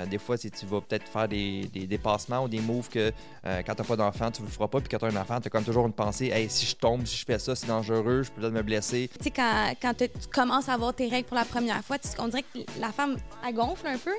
Euh, Des fois, c'est- tu vas peut-être faire des, des dépassements ou des moves que euh, quand t'as pas d'enfant, tu ne le feras pas. Puis quand t'as un enfant, t'as comme toujours une pensée Hey, si je tombe, si je fais ça, c'est dangereux, je peux peut-être me blesser. Tu sais, quand, quand tu commences à avoir tes règles pour la première fois, tu- on dirait que la femme, elle gonfle un peu.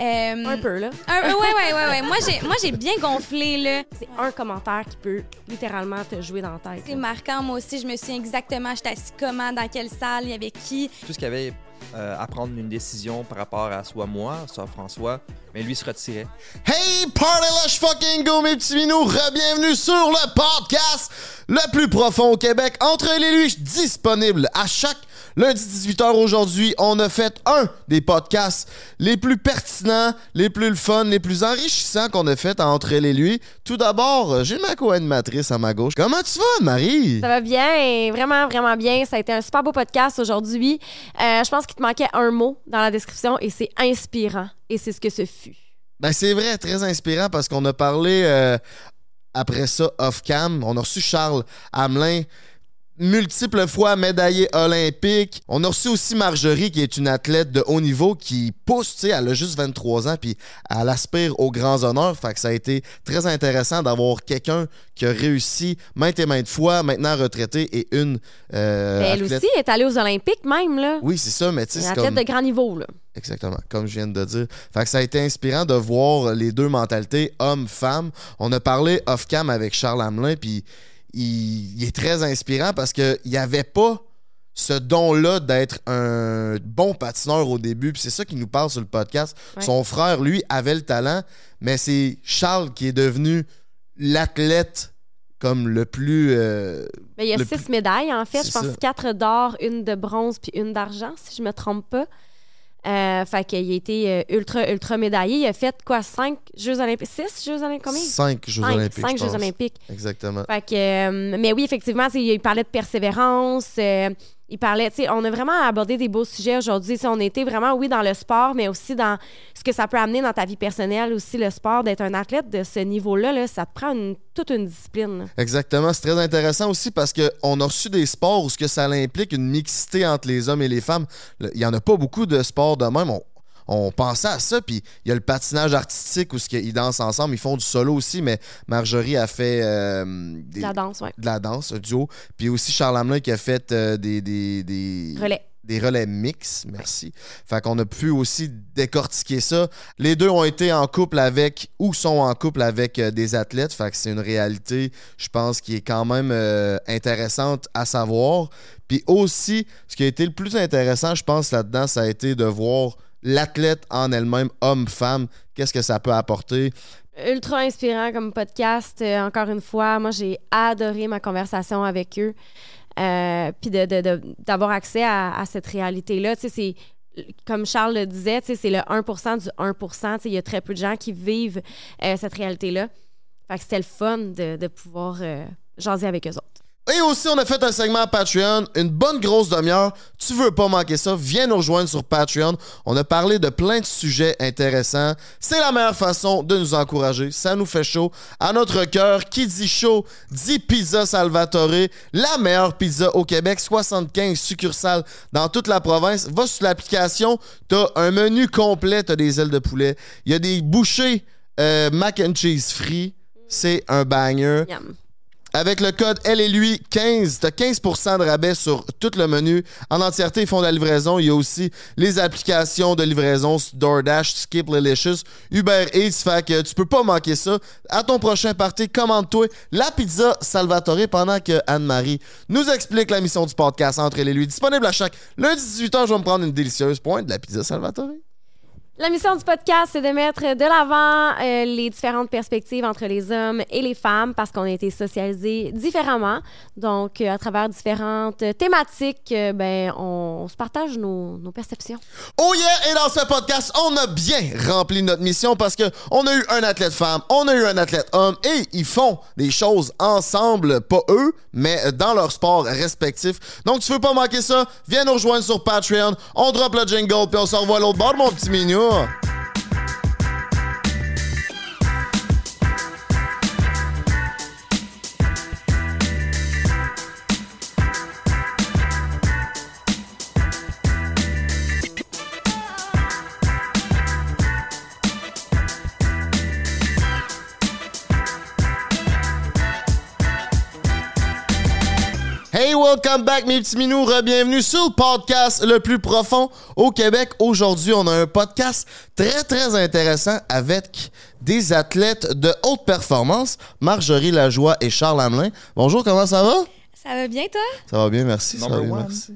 Euh, Un peu, là. un- ouais, ouais, ouais, ouais. Moi, j'ai, moi, j'ai bien gonflé, là. C'est un commentaire qui peut littéralement te jouer dans la tête. C'est marquant, moi aussi. Je me souviens exactement, j'étais assis comment, dans quelle salle, il y avait qui. Tout ce qu'il y avait euh, à prendre une décision par rapport à soit moi, soit François, mais lui se retirait. Hey, party let's fucking go, mes petits minous! Re-bienvenue sur le podcast le plus profond au Québec, entre les lui, disponible à chaque lundi 18h aujourd'hui. On a fait un des podcasts les plus pertinents, les plus le fun, les plus enrichissants qu'on a fait entre les lui. Tout d'abord, j'ai ma co-animatrice à ma gauche. Comment tu vas, Marie? Ça va bien, vraiment, vraiment bien. Ça a été un super beau podcast aujourd'hui. Euh, je pense qu'il te manquait un mot dans la description et c'est inspirant. Et c'est ce que ce fut. Ben c'est vrai, très inspirant parce qu'on a parlé euh, après ça off-cam. On a reçu Charles Hamelin, multiples fois médaillé olympique. On a reçu aussi Marjorie, qui est une athlète de haut niveau qui pousse, tu sais, elle a juste 23 ans, puis elle aspire aux grands honneurs. Fait que ça a été très intéressant d'avoir quelqu'un qui a réussi maintes et maintes fois, maintenant retraité, et une euh, Mais elle athlète- aussi est allée aux Olympiques même, là. Oui, c'est ça, mais tu sais, Une athlète comme... de grand niveau, là. Exactement, comme je viens de dire. Fait que ça a été inspirant de voir les deux mentalités, homme-femme. On a parlé off-cam avec Charles Hamelin, puis il, il est très inspirant parce qu'il n'y avait pas ce don-là d'être un bon patineur au début. Puis c'est ça qui nous parle sur le podcast. Ouais. Son frère, lui, avait le talent, mais c'est Charles qui est devenu l'athlète comme le plus... euh, Mais il y a six plus- médailles, en fait. Je pense ça. quatre d'or, une de bronze puis une d'argent, si je me trompe pas. Euh, fait qu'il a été euh, ultra, ultra médaillé. Il a fait quoi, cinq Jeux olympiques? Six Jeux olympiques? Combien? cinq Jeux Cinq, olympiques, cinq je Jeux pense. olympiques. Exactement. Fait que, euh, mais oui, effectivement, il parlait de persévérance. euh, il parlait, tu sais, on a vraiment abordé des beaux sujets aujourd'hui. Sais, On était vraiment, oui, dans le sport, mais aussi dans ce que ça peut amener dans ta vie personnelle aussi, le sport, d'être un athlète de ce niveau-là, là, ça te prend toute une discipline. Exactement, c'est très intéressant aussi parce qu'on a reçu des sports où ce que ça implique une mixité entre les hommes et les femmes. Il y en a pas beaucoup de sports de même. On pensait à ça, puis il y a le patinage artistique où qu'ils dansent ensemble, ils font du solo aussi, mais Marjorie a fait euh, des- La danse, ouais. de la danse, un duo, puis aussi Charles Hamelin qui a fait euh, des, des, des- Relais. des relais mix, merci. Fait qu'on a pu aussi décortiquer ça. Les deux ont été en couple avec ou sont en couple avec euh, des athlètes. Fait que c'est une réalité, je pense, qui est quand même intéressante à savoir. Puis aussi, ce qui a été le plus intéressant, je pense, là-dedans, ça a été de voir l'athlète en elle-même, homme-femme, qu'est-ce que ça peut apporter? ultra inspirant comme podcast. Euh, encore une fois, moi, j'ai adoré ma conversation avec eux. Euh, Puis de- de- de- d'avoir accès à, cette réalité-là. C'est. Comme Charles le disait, c'est le 1 du 1 Tu sais, Il y a très peu de gens qui vivent euh, cette réalité-là. Fait que c'était le fun de, pouvoir jaser avec eux autres. Et aussi, on a fait un segment Patreon, une bonne grosse demi-heure. Tu veux pas manquer ça, viens nous rejoindre sur Patreon. On a parlé de plein de sujets intéressants. C'est la meilleure façon de nous encourager. Ça nous fait chaud à notre cœur. Qui dit chaud, dit Pizza Salvatore. La meilleure pizza au Québec, 75 succursales dans toute la province. Va sur l'application, t'as un menu complet, t'as des ailes de poulet. Il y a des bouchées euh, mac and cheese free. C'est un banger. Avec le code Elle et lui 15, t'as 15% de rabais sur tout le menu. En entièreté, ils font de la livraison. Il y a aussi les applications de livraison DoorDash, Skip Licious, Uber Eats. Fait que tu peux pas manquer ça. À ton prochain party, commande-toi la pizza Salvatore pendant que Anne-Marie nous explique la mission du podcast Entre et lui. Disponible à chaque lundi 18h, je vais me prendre une délicieuse pointe de la pizza Salvatore. La mission du podcast, c'est de mettre de l'avant euh, les différentes perspectives entre les hommes et les femmes parce qu'on a été socialisés différemment. Donc, euh, à travers différentes thématiques, euh, ben, on, se partage nos, perceptions. Oh yeah! Et dans ce podcast, on a bien rempli notre mission parce que on a eu un athlète femme, on a eu un athlète homme et ils font des choses ensemble, pas eux, mais dans leur sport respectif. Donc tu veux pas manquer ça, viens nous rejoindre sur Patreon, on drop le jingle puis on se revoit l'autre bord, mon petit mignon. ganhou Hey, welcome back, mes petits minous. Bienvenue sur le podcast le plus profond au Québec. Aujourd'hui, on a un podcast très, très intéressant avec des athlètes de haute performance, Marjorie Lajoie et Charles Hamelin. Bonjour, comment ça va? Ça va bien, toi? Ça va bien, merci. Ça va Number bien, one. merci.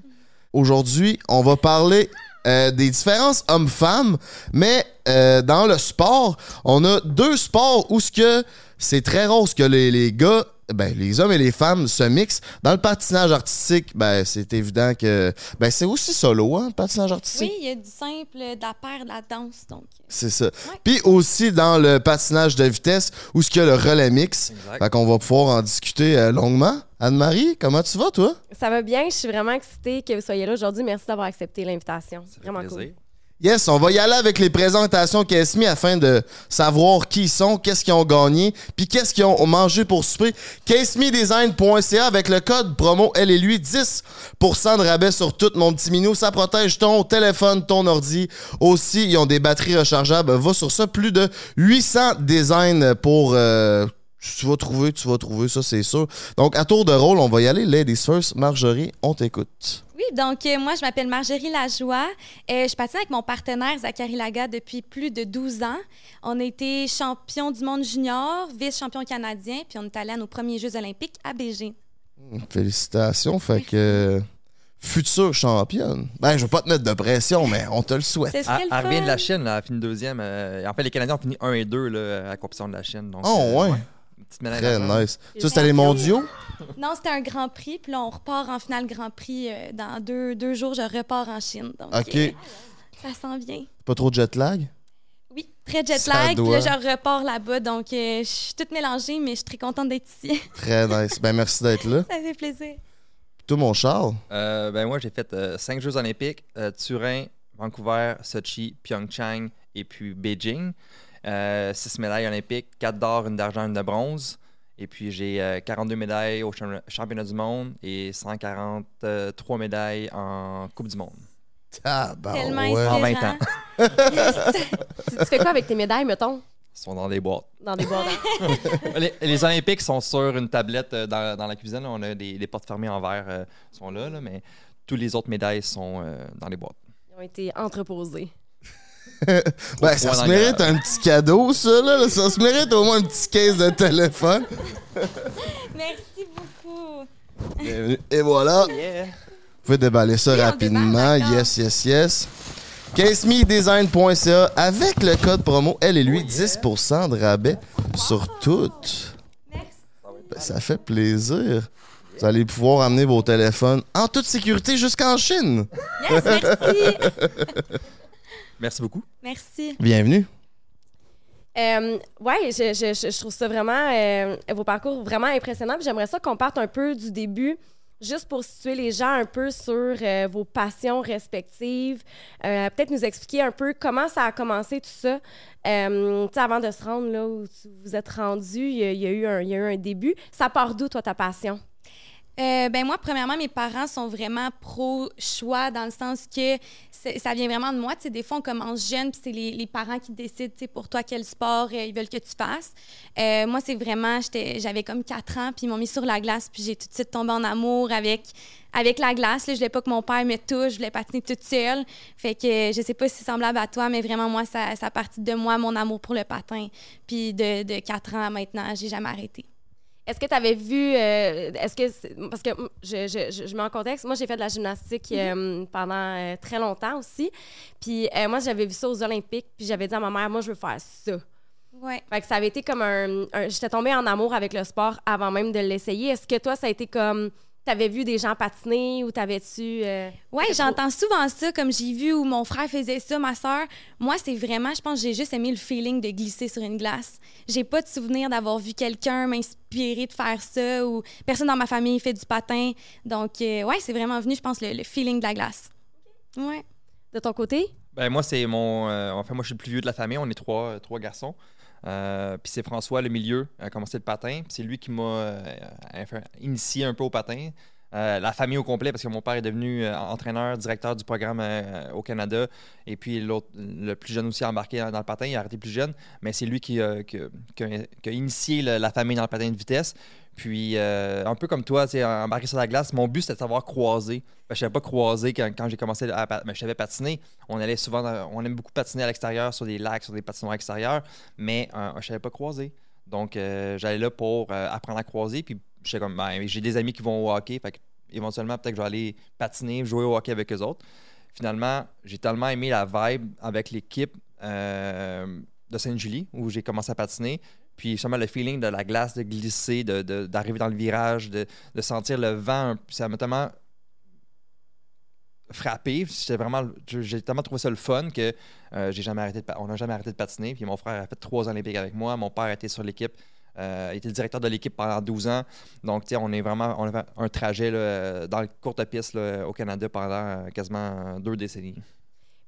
Aujourd'hui, on va parler euh, des différences hommes-femmes, mais euh, dans le sport, on a deux sports où ce que c'est très rare ce que les, les gars, ben, les hommes et les femmes se mixent. Dans le patinage artistique, ben, c'est évident que ben, c'est aussi solo, hein, le patinage artistique. Oui, il y a du simple, de la paire, de la danse. Donc, C'est ça. Puis aussi dans le patinage de vitesse, où ce qu'il y a le relais mix. Exact. Fait qu'on va pouvoir en discuter euh, longuement. Anne-Marie, comment tu vas, toi? Ça va bien, je suis vraiment excitée que vous soyez là aujourd'hui. Merci d'avoir accepté l'invitation. C'est vraiment plaisir. cool. Yes, on va y aller avec les présentations Kesmi afin de savoir qui ils sont, qu'est-ce qu'ils ont gagné, puis qu'est-ce qu'ils ont mangé pour souper. KSMiDesign.ca avec le code promo elle et lui 10% de rabais sur tout mon petit minou. Ça protège ton téléphone, ton ordi. Aussi, ils ont des batteries rechargeables. Va sur ça, plus de 800 designs pour euh, tu vas trouver, tu vas trouver ça, c'est sûr. Donc, à tour de rôle, on va y aller. Ladies first. Marjorie, on t'écoute. Oui, donc euh, moi, je m'appelle Marjorie Lajoie. Euh, je patine avec mon partenaire Zachary Laga depuis plus de 12 ans. On a été champion du monde junior, vice-champion canadien, puis on est allé à nos premiers Jeux olympiques à Beijing. Félicitations. Fait que. euh, Future championne. Ben, je veux pas te mettre de pression, mais on te le souhaite. Ce serait Elle le elle revient de la Chine, là, elle a fini deuxième. euh, en fait, les Canadiens ont fini 1 et 2 là, à la compétition de la Chine. Donc, Oh, euh, ouais. Petite Très d'argent. nice. Ça, c'était les mondiaux? Non, c'était un Grand Prix, puis là, on repart en finale Grand Prix. euh, dans deux, deux jours, je repars en Chine. Donc, OK. euh, ça s'en vient. Pas trop de jet lag? Oui, très jet Ça lag. Puis doit. là, je repars là-bas. Donc, euh, je suis toute mélangée, mais je suis très contente d'être ici. Très nice. Ben, merci d'être là. ça fait plaisir. Toi, mon Charles? Euh, ben moi, j'ai fait 5 Jeux olympiques, euh, Turin, Vancouver, Sochi, Pyeongchang et puis Beijing. 6 médailles olympiques, 4 d'or, une d'argent, une de bronze. Et puis j'ai euh, 42 médailles au champ- championnat du monde et 143 médailles en Coupe du monde. Ah, ben, Tellement ouais. En 20 inspirant. ans. Tu, tu fais quoi avec tes médailles, mettons, Ils sont dans des boîtes. dans des boîtes? les, les Olympiques sont sur une tablette euh, dans, dans la cuisine. On a des, des portes fermées en verre euh, sont là, là, mais toutes les autres médailles sont euh, dans les boîtes. Ils ont été entreposés. Ben, ça se mérite un petit cadeau, ça, là. Ça se mérite au moins un petit case de téléphone. Merci beaucoup. Bienvenue. Et voilà. Vous pouvez déballer ça Oui, rapidement. déballe, yes, yes, yes. CaseMeDesign.ca avec le code promo elle et lui 10% de rabais sur tout. Merci. Ben, ça fait plaisir. Vous allez pouvoir amener vos téléphones en toute sécurité jusqu'en Chine. Yes, merci. Merci beaucoup. merci. Bienvenue. Euh, ouais, je, je, je, je trouve ça vraiment, euh, vos parcours vraiment impressionnants. J'aimerais ça qu'on parte un peu du début, juste pour situer les gens un peu sur euh, vos passions respectives. Euh, Peut-être nous expliquer un peu comment ça a commencé tout ça. Euh, tu sais, avant de se rendre là où vous êtes rendu, il y, a- il y a eu un, il y a eu un début. Ça part d'où, toi, ta passion? Euh, ben moi, premièrement, mes parents sont vraiment pro-choix dans le sens que ça vient vraiment de moi. Tu sais, des fois, on commence jeune, puis c'est les, les parents qui décident pour toi quel sport euh, ils veulent que tu fasses. Euh, moi, c'est vraiment, j'avais comme 4 ans, puis ils m'ont mis sur la glace, puis j'ai tout de suite tombé en amour avec, avec la glace. Là, je voulais pas que mon père me touche, je voulais patiner toute seule. Fait que je sais pas si c'est semblable à toi, mais vraiment, moi, ça, ça a de moi, mon amour pour le patin. Puis de, de 4 ans à maintenant, j'ai jamais arrêté. Est-ce que tu avais vu. euh, Est-ce que. Parce que je, je, je, mets en contexte. Moi, j'ai fait de la gymnastique euh, pendant euh, très longtemps aussi. Puis moi, j'avais vu ça aux Olympiques. Puis j'avais dit à ma mère, moi, je veux faire ça. Ouais. Fait que ça avait été comme un. un- J'étais tombée en amour avec le sport avant même de l'essayer. Est-ce que toi, ça a été comme. T'avais vu des gens patiner ou t'avais-tu. euh, Ouais, j'entends souvent ça, comme j'ai vu où mon frère faisait ça, ma soeur. Moi, c'est vraiment, je pense, que j'ai juste aimé le feeling de glisser sur une glace. J'ai pas de souvenir d'avoir vu quelqu'un m'inspirer de faire ça ou personne dans ma famille fait du patin. Donc, euh, ouais, c'est vraiment venu, je pense, le, le feeling de la glace. Ouais. de ton côté? Ben, moi, c'est mon. euh, enfin, moi, je suis le plus vieux de la famille. On est trois, euh, trois garçons. Euh, puis c'est François, le milieu, a commencé le patin. C'est lui qui m'a euh, initié un peu au patin. euh, la famille au complet, parce que mon père est devenu entraîneur, directeur du programme au Canada. Et puis le plus jeune aussi a embarqué dans, le patin. Il a arrêté plus jeune, mais c'est lui qui, a- initié la famille dans le patin de vitesse. Puis, euh, un peu comme toi, embarquer sur la glace, mon but c'était de savoir croiser. Ben, je ne savais pas croiser quand, j'ai commencé à ben, je savais patiner. On allait souvent, on aime beaucoup patiner à l'extérieur, sur des lacs, sur des patinoires extérieurs, mais euh, je ne savais pas croiser. Donc, euh, j'allais là pour apprendre à croiser. Puis, comme, ben, j'ai des amis qui vont au hockey, éventuellement, peut-être que je vais aller patiner, jouer au hockey avec eux autres. Finalement, j'ai tellement aimé la vibe avec l'équipe de Sainte-Julie, où j'ai commencé à patiner. Puis justement, le feeling de la glace, de glisser, de- de- d'arriver dans le virage, de, de sentir le vent, ça m'a tellement frappé. J'étais vraiment, j'ai tellement trouvé ça le fun que euh, j'ai jamais arrêté on n'a jamais arrêté de patiner. Puis mon frère a fait trois Olympiques avec moi. Mon père était sur l'équipe. euh, il était le directeur de l'équipe pendant 12 ans. Donc, tu sais, on est vraiment, on a un trajet dans le courte piste au Canada pendant euh, quasiment deux décennies.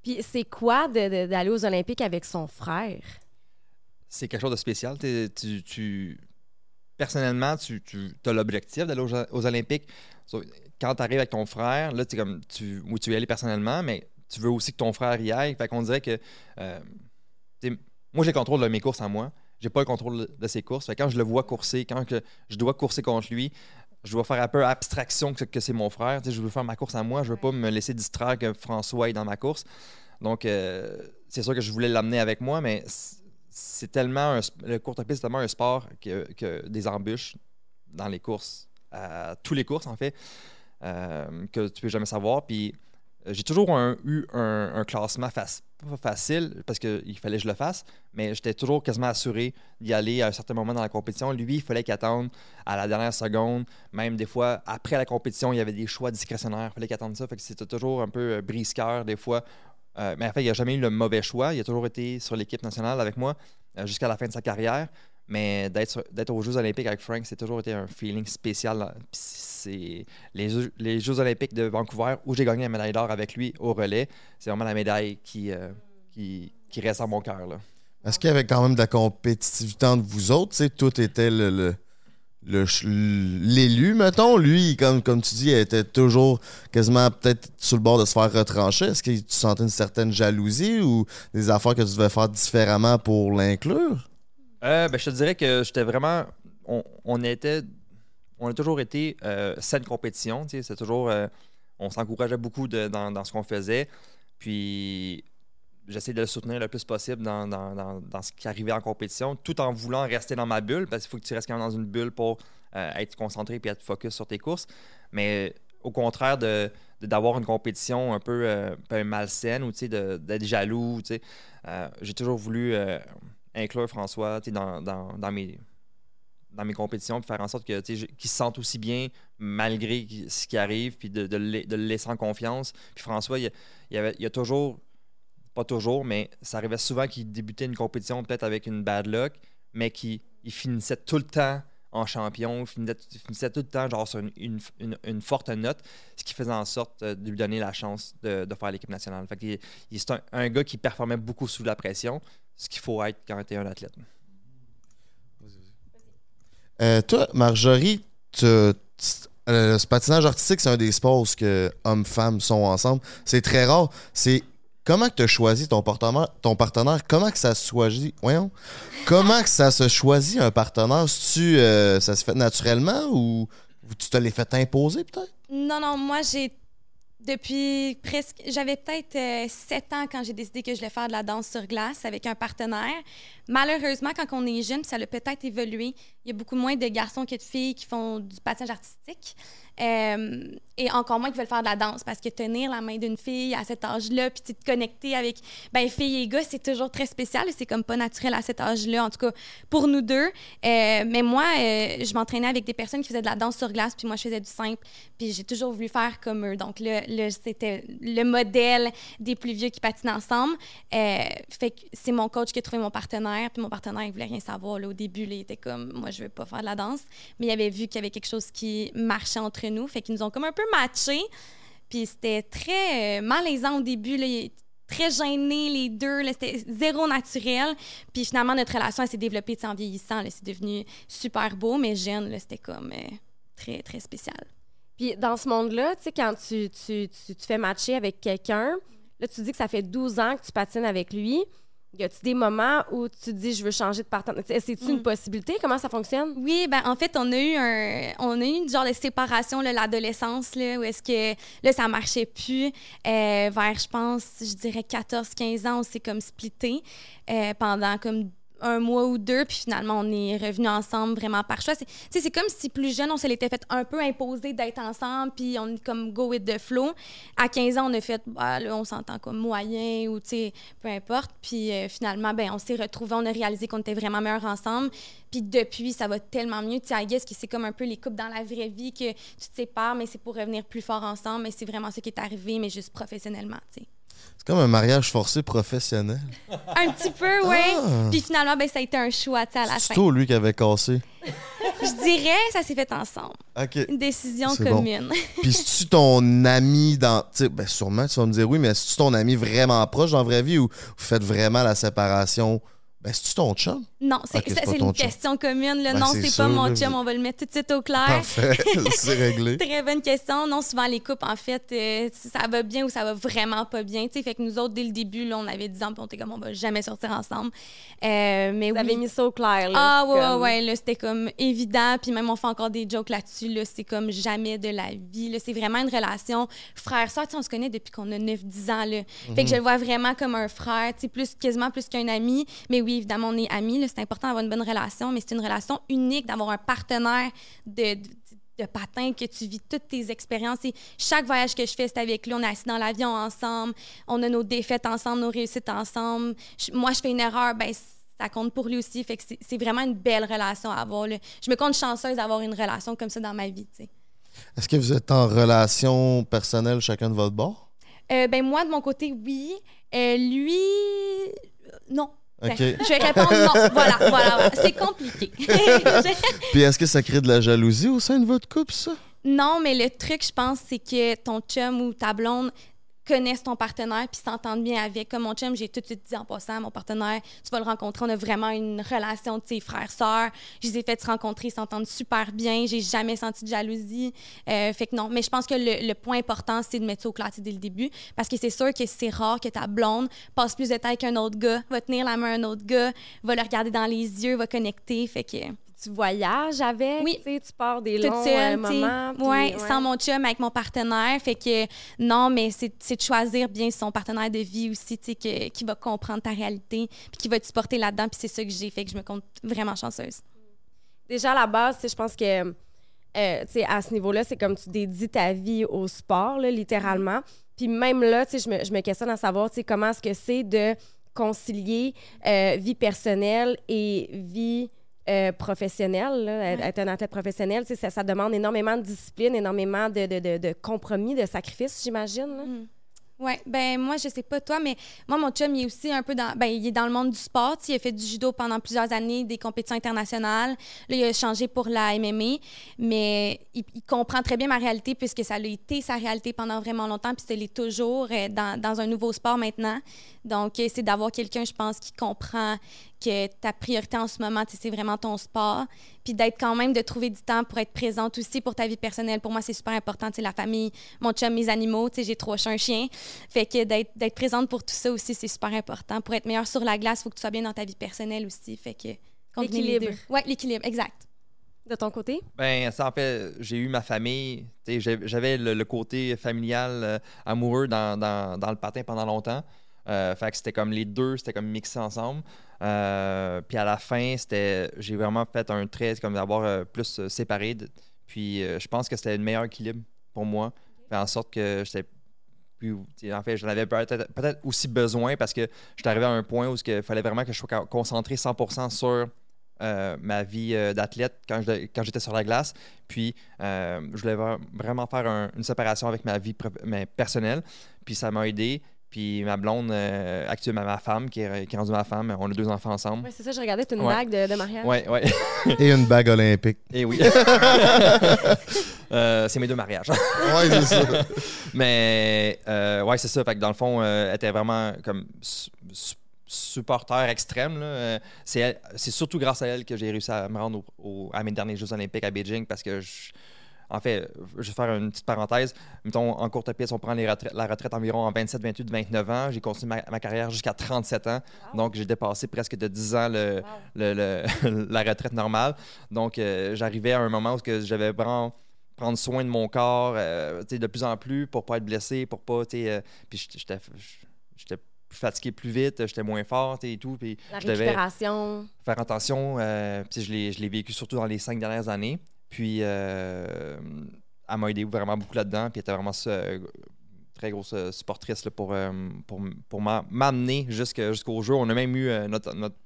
Puis c'est quoi d'aller aux Olympiques avec son frère? C'est quelque chose de spécial. T'es- Tu, tu- personnellement, tu, tu as l'objectif d'aller aux, aux Olympiques. Quand tu arrives avec ton frère, là, comme, tu, oui, tu veux y aller personnellement, mais tu veux aussi que ton frère y aille. Fait qu'on dirait que euh, moi, j'ai le contrôle de mes courses à moi. J'ai pas le contrôle de ses courses. Fait que quand je le vois courser, quand que je dois courser contre lui, je dois faire un peu abstraction que, que c'est mon frère. T'sais, je veux faire ma course à moi. Je veux pas me laisser distraire que François est dans ma course. Donc, euh, c'est sûr que je voulais l'amener avec moi, mais c'est tellement un, le courte piste c'est tellement un sport que, des embûches dans les courses, à tous les courses en fait, euh, que tu peux jamais savoir. Puis euh, j'ai toujours eu un, classement pas facile parce qu'il fallait que je le fasse, mais j'étais toujours quasiment assuré d'y aller à un certain moment dans la compétition. Lui, il fallait qu'il attende à la dernière seconde. Même des fois, après la compétition, il y avait des choix discrétionnaires. Il fallait qu'il ça. Fait que c'était toujours un peu euh, brise-cœur des fois. Euh, mais en fait, il n'a jamais eu le mauvais choix. Il a toujours été sur l'équipe nationale avec moi euh, jusqu'à la fin de sa carrière. Mais d'être aux Jeux olympiques avec Frank, c'est toujours été un feeling spécial. C'est les, Jeux- olympiques de Vancouver où j'ai gagné la médaille d'or avec lui au relais. C'est vraiment la médaille qui, euh, qui, reste en mon cœur. Est-ce qu'il y avait quand même de la compétitivité entre vous autres? Tout était le. L'élu, mettons, lui, comme, tu dis, était toujours quasiment peut-être sur le bord de se faire retrancher. Est-ce que tu sentais une certaine jalousie ou des affaires que tu devais faire différemment pour l'inclure? Euh, ben, je te dirais que j'étais vraiment. On, on était. On a toujours été euh, saine compétition. C'est toujours. euh, on s'encourageait beaucoup dans, dans ce qu'on faisait. Puis j'essayais de le soutenir le plus possible dans, dans- dans- ce qui arrivait en compétition, tout en voulant rester dans ma bulle, parce qu'il faut que tu restes quand même dans une bulle pour euh, être concentré et être focus sur tes courses. Mais au contraire de d'avoir une compétition un peu, euh, un peu malsaine ou d'être jaloux, euh, j'ai toujours voulu inclure François dans, dans, mes dans mes compétitions, puis faire en sorte qu'il se sente aussi bien malgré ce qui arrive, puis de, de le, laisser en confiance. Puis François, il, il avait, il y a toujours, toujours, mais ça arrivait souvent qu'il débutait une compétition peut-être avec une bad luck, mais qu'il il finissait tout le temps en champion, il finissait, il finissait tout le temps genre sur une, une- forte note, ce qui faisait en sorte euh, de lui donner la chance de, de faire l'équipe nationale. Fait qu'il- il- c'est un, gars qui performait beaucoup sous la pression, ce qu'il faut être quand tu es un athlète. Euh, toi, Marjorie, euh, ce patinage artistique, c'est un des sports où que hommes-femmes sont ensemble. C'est très rare. C'est comment que tu choisi ton partenaire? Comment que ça se choisit? Voyons. Comment ça se choisit un partenaire? tu ça se fait naturellement ou tu te l'es fait imposer peut-être? Non, non, moi, j'ai. Depuis presque. J'avais peut-être euh, sept ans quand j'ai décidé que je voulais faire de la danse sur glace avec un partenaire. Malheureusement, quand on est jeune, ça a peut-être évolué. Il y a beaucoup moins de garçons que de filles qui font du patinage artistique. Euh, et encore moins qui veulent faire de la danse parce que tenir la main d'une fille à cet âge-là, puis te connecter avec ben filles et gars, c'est toujours très spécial. C'est comme pas naturel à cet âge-là, en tout cas pour nous deux. Euh, mais moi, euh, je m'entraînais avec des personnes qui faisaient de la danse sur glace, puis moi, je faisais du simple. Puis j'ai toujours voulu faire comme eux. Donc là, c'était le modèle des plus vieux qui patinent ensemble. Fait que c'est mon coach qui a trouvé mon partenaire. Puis mon partenaire, il voulait rien savoir. Là, au début, il était comme, moi, je veux pas faire de la danse. Mais il avait vu qu'il y avait quelque chose qui marchait entre nous. Fait qu'ils nous ont comme un peu matché. Puis c'était très euh, malaisant au début. Très gênés les deux, c'était zéro naturel. Puis finalement, notre relation s'est développée en vieillissant. C'est devenu super beau, mais jeune, c'était comme euh, très, très spécial. Puis dans ce monde-là, tu sais, quand tu, tu, tu, tu fais matcher avec quelqu'un, là, tu dis que ça fait 12 ans que tu patines avec lui. Y a-tu des moments où tu te dis je veux changer de partenaire? C'est-tu une possibilité? Comment ça fonctionne? Oui, ben en fait, on a eu un on a eu une genre de séparation là, l'adolescence là où est-ce que là ça marchait plus euh, vers je pense, je dirais 14 15 ans, on s'est comme splitté euh, pendant comme un mois ou deux, puis finalement, on est revenus ensemble vraiment par choix. C'est, comme si plus jeune, on se l'était fait un peu imposer d'être ensemble, puis on est comme go with the flow. À 15 ans, on a fait, bah, là, on s'entend comme moyen ou, peu importe. Puis euh, finalement, ben, on s'est retrouvés, on a réalisé qu'on était vraiment meilleurs ensemble. Puis depuis, ça va tellement mieux. Tu sais, que c'est comme un peu les couples dans la vraie vie, que tu te sépares, mais c'est pour revenir plus fort ensemble. Mais c'est vraiment ce qui est arrivé, mais juste professionnellement. C'est comme un mariage forcé professionnel. Un petit peu, oui. Ah. Puis finalement, ben, ça a été un choix, tu à la C'est fin. toi, lui, qui avait cassé. Je dirais, ça s'est fait ensemble. Une décision C'est bon. commune. Puis c'est-tu ton ami dans. Tu ben sûrement, tu vas me dire oui, mais c'est-tu ton ami vraiment proche dans la vraie vie ou vous faites vraiment la séparation? Ben, c'est-tu ton chum? Non, c'est ton une chum. question commune. Là. Ben, non, c'est c'est sûr, pas mon chum. On va le mettre tout de suite au clair. Parfait, c'est réglé. Très bonne question. Non, souvent, les couples, en fait, euh, ça va bien ou ça va vraiment pas bien. Tu sais, fait que nous autres, dès le début, là, on avait 10 ans, puis on était comme, on va jamais sortir ensemble. Euh, mais Vous oui. avez mis ça au clair, là. Ah ouais, comme- ouais, ouais, là, c'était comme évident. Puis même, on fait encore des jokes là-dessus. Là, c'est comme jamais de la vie. Là, c'est vraiment une relation frère-sœur. Tu sais, on se connaît depuis qu'on a 9-10 ans. Là. Fait que je le vois vraiment comme un frère, tu sais, plus, quasiment plus qu'un ami. Mais oui, évidemment, on est amis. C'est important d'avoir une bonne relation, mais c'est une relation unique d'avoir un partenaire de, de, de patin que tu vis toutes tes expériences. Et chaque voyage que je fais, c'est avec lui. On est assis dans l'avion ensemble. On a nos défaites ensemble, nos réussites ensemble. Je- moi, je fais une erreur, ben ça compte pour lui aussi. Fait que c'est- vraiment une belle relation à avoir. là. Je me compte chanceuse d'avoir une relation comme ça dans ma vie. Est-ce que vous êtes en relation personnelle chacun de votre bord? Euh, ben moi, de mon côté, oui. Euh, lui, non. OK. Je vais répondre non. Voilà, voilà. voilà. C'est compliqué. Puis est-ce que ça crée de la jalousie au sein de votre couple, ça? non, mais le truc, je pense, c'est que ton chum ou ta blonde connaissent ton partenaire puis s'entendent bien avec. Comme mon chum, j'ai tout de suite dit en passant, mon partenaire, tu vas le rencontrer. On a vraiment une relation de ses frères-sœurs. Je les ai fait se rencontrer, ils s'entendent super bien. J'ai jamais senti de jalousie. Euh, fait que non. Mais je pense que le, point important, c'est de mettre ça au clair dès le début. Parce que c'est sûr que c'est rare que ta blonde passe plus de temps avec un autre gars, va tenir la main à un autre gars, va le regarder dans les yeux, va connecter. Fait que Tu voyages avec, Oui. tu sais, tu pars des longs euh, moments. puis- ouais, sans mon chum, avec mon partenaire. Fait que non, mais c'est de choisir bien son partenaire de vie aussi, tu sais, qui va comprendre ta réalité, puis qui va te supporter là-dedans. Puis c'est ça que j'ai fait, que je me compte vraiment chanceuse. Déjà, à la base, je pense que, euh, tu sais, à ce niveau-là, c'est comme tu dédies ta vie au sport, là, littéralement. Puis même là, tu sais, je me, je me questionne à savoir, tu sais, comment est-ce que c'est de concilier euh, vie personnelle et vie euh, professionnelle, là, être- Ouais. être un athlète professionnel, ça, ça demande énormément de discipline, énormément de, de, de, de compromis, de sacrifices, j'imagine. là. Ouais, ben moi je sais pas toi, mais moi mon chum il est aussi un peu dans, ben il est dans le monde du sport. Il a fait du judo pendant plusieurs années, des compétitions internationales. Là il a changé pour la MMA, mais il, il comprend très bien ma réalité puisque ça a été sa réalité pendant vraiment longtemps, puis ça l'est toujours euh, dans, dans un nouveau sport maintenant. Donc euh, c'est d'avoir quelqu'un, je pense, qui comprend que ta priorité en ce moment, c'est vraiment ton sport, puis d'être quand même de trouver du temps pour être présente aussi pour ta vie personnelle. Pour moi c'est super important, tu sais, la famille, mon chum, mes animaux, tu sais, j'ai trois chats, un chien. Fait que d'être présente pour tout ça aussi, c'est super important. Pour être meilleure sur la glace, il faut que tu sois bien dans ta vie personnelle aussi. Fait que L'équilibre. Ouais, l'équilibre, exact. De ton côté? Ben, ça en fait, j'ai eu ma famille. tu sais, j'ai- J'avais le, le côté familial, euh, amoureux dans, dans, dans le patin pendant longtemps. Euh, fait que c'était comme les deux, c'était comme mixé ensemble. Euh, puis à la fin, c'était, j'ai vraiment fait un trait comme d'avoir euh, plus séparé. puis je pense que c'était le meilleur équilibre pour moi. Fait en sorte que j'étais En fait, j'en avais peut-être peut-être aussi besoin parce que j'étais arrivé à un point où il fallait vraiment que je sois concentré 100% sur ma vie d'athlète quand je- quand j'étais sur la glace. Puis, je voulais vra- vraiment faire un- une séparation avec ma vie personnelle. Puis, ça m'a aidé. Puis, ma blonde, euh, actuellement ma femme, qui est, qui est rendue ma femme, on a deux enfants ensemble. Oui, c'est ça, je regardais, c'est une Ouais. bague de, de mariage. Ouais, ouais. Et une bague olympique. Et oui. Euh, c'est mes deux mariages. Ouais, c'est ça. Mais euh, ouais, c'est ça. Fait que dans le fond, euh, elle était vraiment comme su- su- supporter extrême. C'est surtout grâce à elle que j'ai réussi à me rendre au- au- à mes derniers Jeux olympiques à Beijing parce que je- en fait, je vais faire une petite parenthèse. Mettons, en courte piste, on prend les la retraite environ en 27, 28, 29 ans. J'ai continué ma, ma carrière jusqu'à 37 ans. Donc, j'ai dépassé presque de 10 ans le, le- le- la retraite normale. Donc, euh, j'arrivais à un moment où j'avais vraiment prendre soin de mon corps euh, de plus en plus pour pas être blessé, pour pas. euh, puis j'étais- plus fatigué plus vite, j'étais moins fort et tout. Puis La je devais récupération. faire attention. euh, puis je l'ai vécu surtout dans les cinq dernières années. Puis euh, elle m'a aidé vraiment beaucoup là-dedans. Puis elle était vraiment euh, très grosse euh, supportrice là, pour, euh, pour, pour m'a- m'amener jusqu'au jeu. On a même eu notre, notre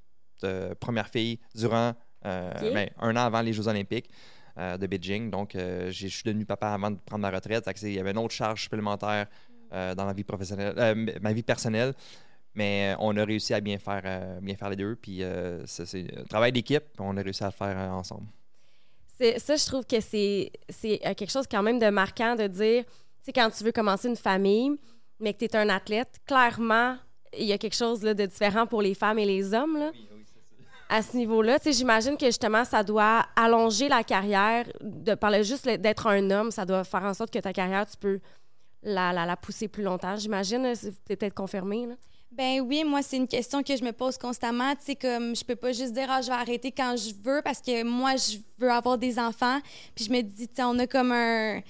première fille durant ben, un an avant les Jeux Olympiques. de Beijing. Donc, je suis devenu papa avant de prendre ma retraite. Il y avait une autre charge supplémentaire dans ma vie professionnelle, ma vie personnelle. Mais on a réussi à bien faire, euh, bien faire les deux. Puis euh, c'est un travail d'équipe. On a réussi à le faire euh, ensemble. Ça, je trouve que c'est c'est, euh, quelque chose quand même de marquant de dire, tu quand tu veux commencer une famille, mais que tu es un athlète, clairement, il y a quelque chose là, de différent pour les femmes et les hommes. Là. À ce niveau-là, j'imagine que justement, ça doit allonger la carrière, de parler juste d'être un homme, ça doit faire en sorte que ta carrière, tu peux la, la, la pousser plus longtemps. J'imagine, c'est peut-être confirmé. Là. Ben oui, moi, c'est une question que je me pose constamment. Tu sais, comme je peux pas juste dire, ah, je vais arrêter quand je veux parce que moi, je veux avoir des enfants. Puis je me dis, tu sais, on a comme un,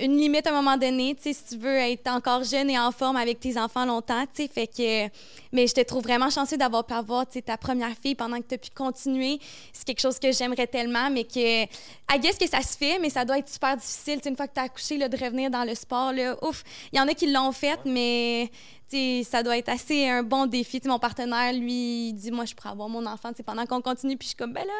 une limite à un moment donné, tu sais, si tu veux être encore jeune et en forme avec tes enfants longtemps, tu sais, fait que... Mais je te trouve vraiment chanceux d'avoir pu avoir, tu sais, ta première fille pendant que tu as pu continuer. C'est quelque chose que j'aimerais tellement, mais que... I guess que ça se fait, mais ça doit être super difficile, tu sais, une fois que tu as accouché, là, de revenir dans le sport, là, ouf, il y en a qui l'ont fait, mais... ça doit être assez un bon défi. Mon partenaire, lui, il dit Moi, je pourrais avoir mon enfant pendant qu'on continue. Puis je suis comme Ben là,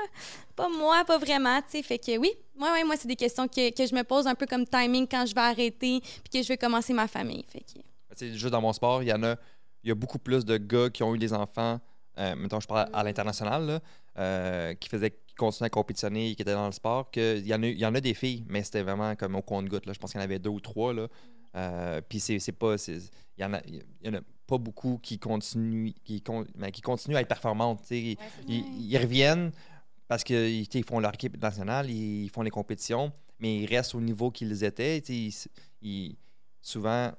pas moi, pas vraiment. tu sais. Fait que oui, moi, ouais, moi, c'est des questions que, que je me pose un peu comme timing quand je vais arrêter puis que je vais commencer ma famille. Fait que... Sais, juste dans mon sport, il y en a, il y a beaucoup plus de gars qui ont eu des enfants, euh, mettons, je parle à l'international, là, euh, qui faisaient qui continuaient à compétitionner et qui étaient dans le sport, qu'il y, en a- il y en a des filles, mais c'était vraiment comme au compte-goutte. Je pense qu'il y en avait deux ou trois. Là. Euh, puis c'est c'est pas. Il y, en a, y en a pas beaucoup qui continuent, qui, con- ben, qui continuent à être performantes. Ils, ils- reviennent parce qu'ils ils font leur équipe nationale, ils font les compétitions, mais ils restent au niveau qu'ils étaient. Ils, souvent,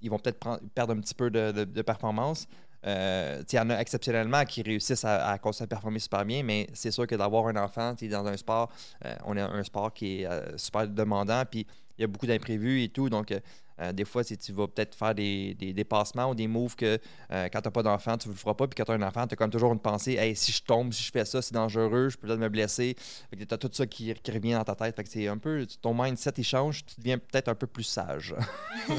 ils vont peut-être perdre un petit peu de, de- de performance. Euh, il y en a exceptionnellement qui réussissent à, à continuer à performer super bien, mais c'est sûr que d'avoir un enfant dans un sport, euh, on a un sport qui est euh, super demandant, puis il y a beaucoup d'imprévus et tout. Donc, euh, euh, des fois, si tu vas peut-être faire des, des dépassements ou des moves que euh, quand tu n'as pas d'enfant, tu ne le feras pas. Puis quand tu as un enfant, tu as comme toujours une pensée hey, si je tombe, si je fais ça, c'est dangereux, je peux peut-être me blesser. Tu as tout ça qui, qui revient dans ta tête. Fait que c'est un peu, ton mindset il change, tu deviens peut-être un peu plus sage. Puis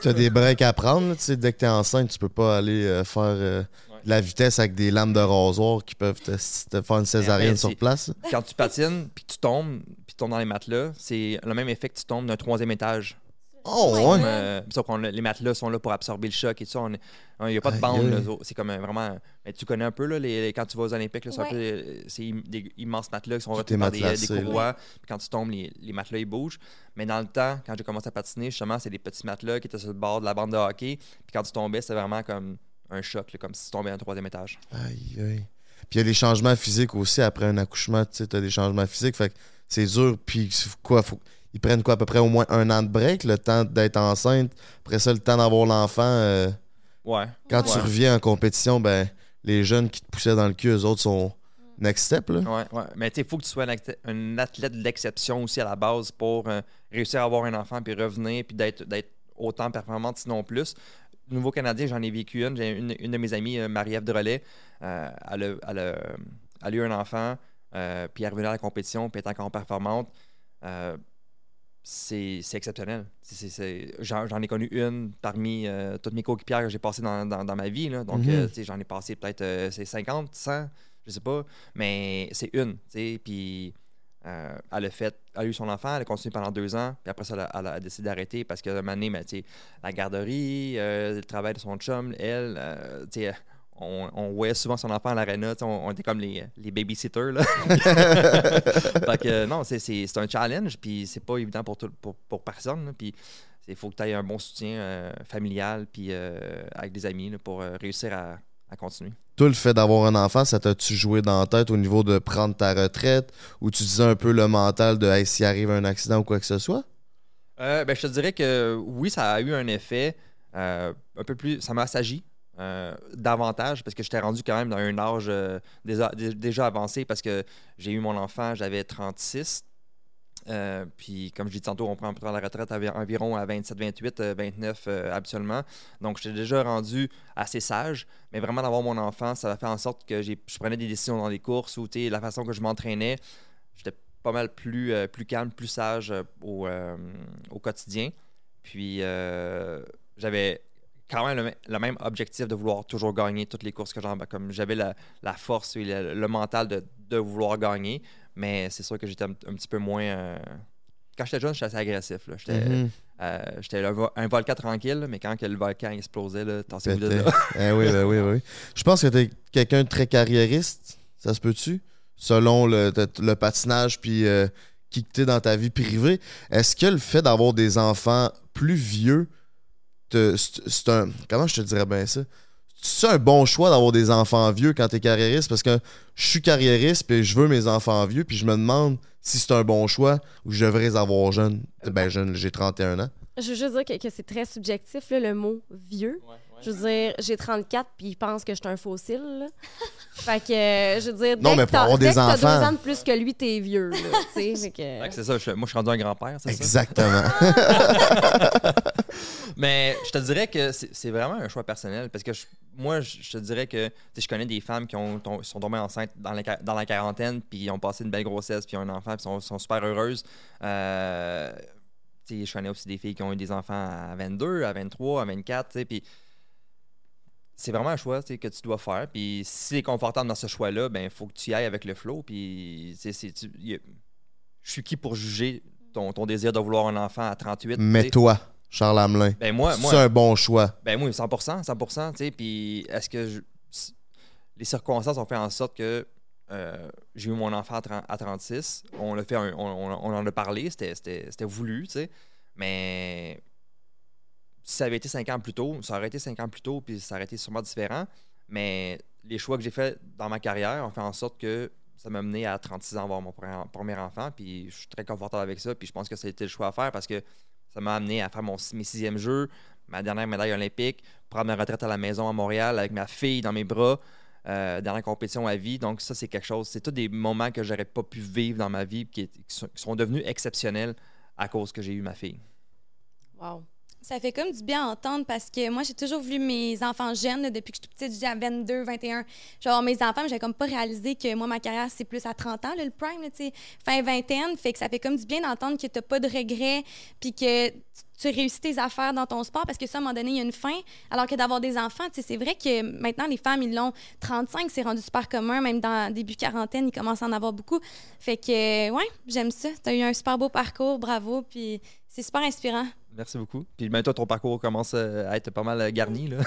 t'as des breaks à prendre. là, tu sais, dès que t'es enceinte, tu peux pas aller euh, faire de la vitesse avec des lames de rasoir qui peuvent te, te faire une césarienne sur place. quand tu patines, puis que tu tombes, puis tu tombes dans les matelas, c'est le même effet que tu tombes d'un troisième étage. Oh, Ouais. Euh, sauf qu'on les matelas sont là pour absorber le choc et tout ça. Il n'y a pas de bande. là, C'est comme un- vraiment. mais tu connais un peu, là, les, quand tu vas aux Olympiques, là, c'est un Ouais. peu, euh, c'est im- des immenses matelas qui sont retenus par des, euh, des courroies. Puis quand tu tombes, les, les matelas, ils bougent. Mais dans le temps, quand j'ai commencé à patiner, justement, c'est des petits matelas qui étaient sur le bord de la bande de hockey. Puis quand tu tombais, c'était vraiment comme un choc, là, comme si tu tombais à un troisième étage. Aïe, aïe. Puis il y a des changements physiques aussi après un accouchement. Tu sais, t'as des changements physiques. Fait que c'est dur. Puis quoi, faut. Ils prennent quoi, à peu près au moins un an de break, le temps d'être enceinte? Après ça, le temps d'avoir l'enfant. euh, Ouais. quand tu reviens en compétition, ben les jeunes qui te poussaient dans le cul, eux autres sont next step. Là. Ouais, ouais. Mais tu sais, il faut que tu sois un, athlète d'exception aussi à la base pour euh, réussir à avoir un enfant, puis revenir, puis d'être d'être autant performante, sinon plus. Nouveau Canadien, j'en ai vécu une. J'ai une, une de mes amies, euh, Marie-Ève Drolet, euh, elle, a, elle, a, elle a eu un enfant, euh, puis elle est revenue à la compétition, puis elle est encore performante. Euh, c'est exceptionnel. J'en ai connu une parmi toutes mes coéquipières que j'ai passées dans, dans, dans ma vie. Là. Donc, Mhm. j'en ai passé peut-être euh, c'est 50, 100, je sais pas. Mais c'est une. Puis euh, elle, a fait, elle a eu son enfant, elle a continué pendant deux ans. Puis après ça, elle a, elle a décidé d'arrêter parce que un moment donné, ben, la garderie, euh, le travail de son chum, elle, euh, on, on voyait souvent son enfant à l'aréna. On, on était comme les, les babysitters. Là. fait que non, c'est- un challenge, puis c'est pas évident pour, tout, pour, pour personne. là, Puis il faut que tu aies un bon soutien familial, puis avec des amis là, pour réussir à, à continuer. Toi, le fait d'avoir un enfant, ça t'a-tu joué dans la tête au niveau de prendre ta retraite? Ou tu disais un peu le mental de hey, s'il arrive un accident ou quoi que ce soit? Euh, ben, je te dirais que oui, ça a eu un effet euh, un peu plus. Ça m'a assagi euh, davantage parce que j'étais rendu quand même dans un âge déjà, dé- déjà avancé parce que j'ai eu mon enfant, j'avais 36. Euh, puis, comme je dis tantôt, on prend, la retraite à envi- environ à 27, 28, euh, 29 euh, absolument. Donc, j'étais déjà rendu assez sage. Mais vraiment, d'avoir mon enfant, ça a fait en sorte que je prenais des décisions dans les courses ou la façon que je m'entraînais, j'étais pas mal plus, euh, plus calme, plus sage euh, au, au quotidien. Puis, j'avais quand même le, mê- le même objectif de vouloir toujours gagner toutes les courses que j'en comme j'avais la, la force et le, le mental de, de vouloir gagner mais c'est sûr que j'étais un, un petit peu moins euh, quand j'étais jeune j'étais assez agressif j'étais euh, j'étais un, vo- un volcan tranquille mais quand que le volcan explosait là tassez-vous de là Eh oui, ben oui, oui. Je pense que t'es quelqu'un de très carriériste. Ça se peut-tu? Selon le, patinage puis euh, qui que t'es dans ta vie privée. Est-ce que le fait d'avoir des enfants plus vieux, c'est un. Comment je te dirais bien ça? C'est un bon choix d'avoir des enfants vieux quand t'es carriériste? Parce que je suis carriériste puis je veux mes enfants vieux puis je me demande si c'est un bon choix ou je devrais les avoir jeunes. Ben jeune, j'ai 31 ans. Je veux juste dire que, que c'est très subjectif, là, le mot vieux. Je veux dire, j'ai 34 puis ils pensent que je suis un fossile. là. fait que, euh, je veux dire, Non, dès mais que pour t'as- avoir dès des que t'as enfants. deux ans de plus que lui, t'es vieux. là, tu sais, fait que- Fait que c'est ça je- moi je suis rendu un grand-père c'est ça? Exactement. Mais je te dirais que c'est c'est vraiment un choix personnel parce que je- moi, je je te dirais que tu sais, je connais des femmes qui ont, sont tombées enceintes dans la, qua- dans la quarantaine, puis ont passé une belle grossesse, puis ont un enfant, puis sont, sont super heureuses. Euh, tu sais, je connais aussi des filles qui ont eu des enfants à 22, à 23, à 24, tu sais, puis c'est vraiment un choix que tu dois faire. Puis si tu es confortable dans ce choix-là, ben il faut que tu y ailles avec le flow. Puis c'est- je suis qui pour juger ton, ton désir de vouloir un enfant à 38? tu Mais toi, Charles Hamelin, Ben moi, moi c'est un bon choix. ben oui, 100%, 100%, tu sais, puis est-ce que je- les circonstances ont fait en sorte que euh, j'ai eu mon enfant à, 30 à 36, on l'a fait, un- on, on- on en a parlé, c'était voulu, tu sais, mais si ça avait été 5 ans plus tôt, ça aurait été 5 ans plus tôt, puis ça aurait été sûrement différent, mais les choix que j'ai faits dans ma carrière ont fait en sorte que ça m'a mené à 36 ans à avoir mon premier enfant, puis je suis très confortable avec ça, puis je pense que ça a été le choix à faire parce que ça m'a amené à faire mon, mes sixièmes jeux, ma dernière médaille olympique, prendre ma retraite à la maison à Montréal avec ma fille dans mes bras, euh, dernière compétition à vie. Donc, ça, c'est quelque chose. C'est tous des moments que j'aurais pas pu vivre dans ma vie qui, qui sont devenus exceptionnels à cause que j'ai eu ma fille. Wow. Ça fait comme du bien entendre parce que moi, j'ai toujours voulu mes enfants jeunes depuis que je suis petite. J'ai à 22, 21. Genre, mes enfants, j'avais comme pas réalisé que moi, ma carrière, c'est plus à 30 ans, le prime, tu fin vingtaine. Fait que ça fait comme du bien d'entendre que t'as pas de regrets puis que tu, tu réussis tes affaires dans ton sport parce que ça, à un moment donné, il y a une fin. Alors que d'avoir des enfants, tu c'est vrai que maintenant, les femmes, ils l'ont 35, c'est rendu super commun. Même dans début quarantaine, ils commencent à en avoir beaucoup. Fait que, ouais, j'aime ça. T'as eu un super beau parcours, bravo. Puis c'est super inspirant. Merci beaucoup. Puis maintenant, ton parcours commence euh, à être pas mal euh, garni. Là.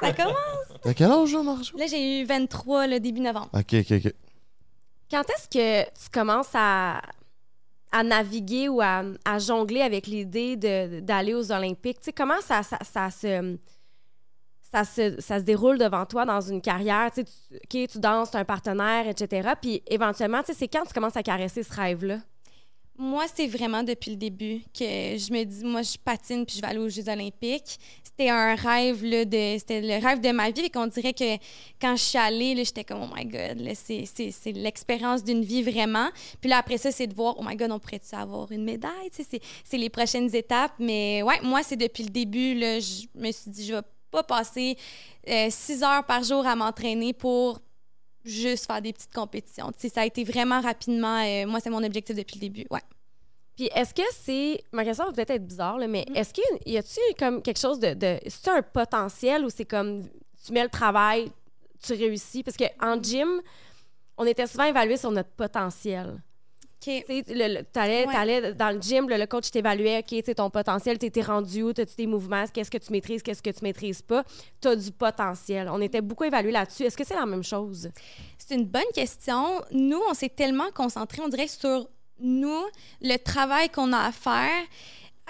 Ça commence. T'as quel âge, là, Marjo? Là, j'ai eu 23 le début novembre. Ok, ok, ok. Quand est-ce que tu commences à, à naviguer ou à, à jongler avec l'idée de- d'aller aux Olympiques? Tu sais, comment ça, ça, ça se, ça, se, ça se déroule devant toi dans une carrière? Tu sais, tu, OK, tu danses, tu as un partenaire, etc. Puis éventuellement, tu sais, c'est quand tu commences à caresser ce rêve-là? Moi, c'est vraiment depuis le début que je me dis, moi, je patine puis je vais aller aux Jeux olympiques. C'était un rêve, là, de, c'était le rêve de ma vie. Et qu'on dirait que quand je suis allée, j'étais comme, oh my God, là, c'est, c'est, c'est l'expérience d'une vie vraiment. Puis là, après ça, c'est de voir, oh my God, on pourrait-tu avoir une médaille? C'est, c'est les prochaines étapes. Mais ouais, moi, c'est depuis le début, là, je me suis dit, je vais pas passer euh, six heures par jour à m'entraîner pour juste faire des petites compétitions. Ça a été vraiment rapidement. euh, moi, c'est mon objectif depuis le début. Ouais. Puis est-ce que c'est. Ma question va peut-être être bizarre, là, mais est-ce qu'il y a-tu comme quelque chose de. de c'est un potentiel ou c'est comme tu mets le travail, tu réussis? Parce qu'en gym, on était souvent évalué sur notre potentiel. OK. Tu t'allais, Ouais. t'allais dans le gym, le, le coach t'évaluait, OK, tu ton potentiel, t'étais rendu où, t'as-tu des mouvements, qu'est-ce que tu maîtrises, qu'est-ce que tu maîtrises pas? T'as du potentiel. On était beaucoup évalués là-dessus. Est-ce que c'est la même chose? C'est une bonne question. Nous, on s'est tellement concentrés, on dirait, sur nous, le travail qu'on a à faire.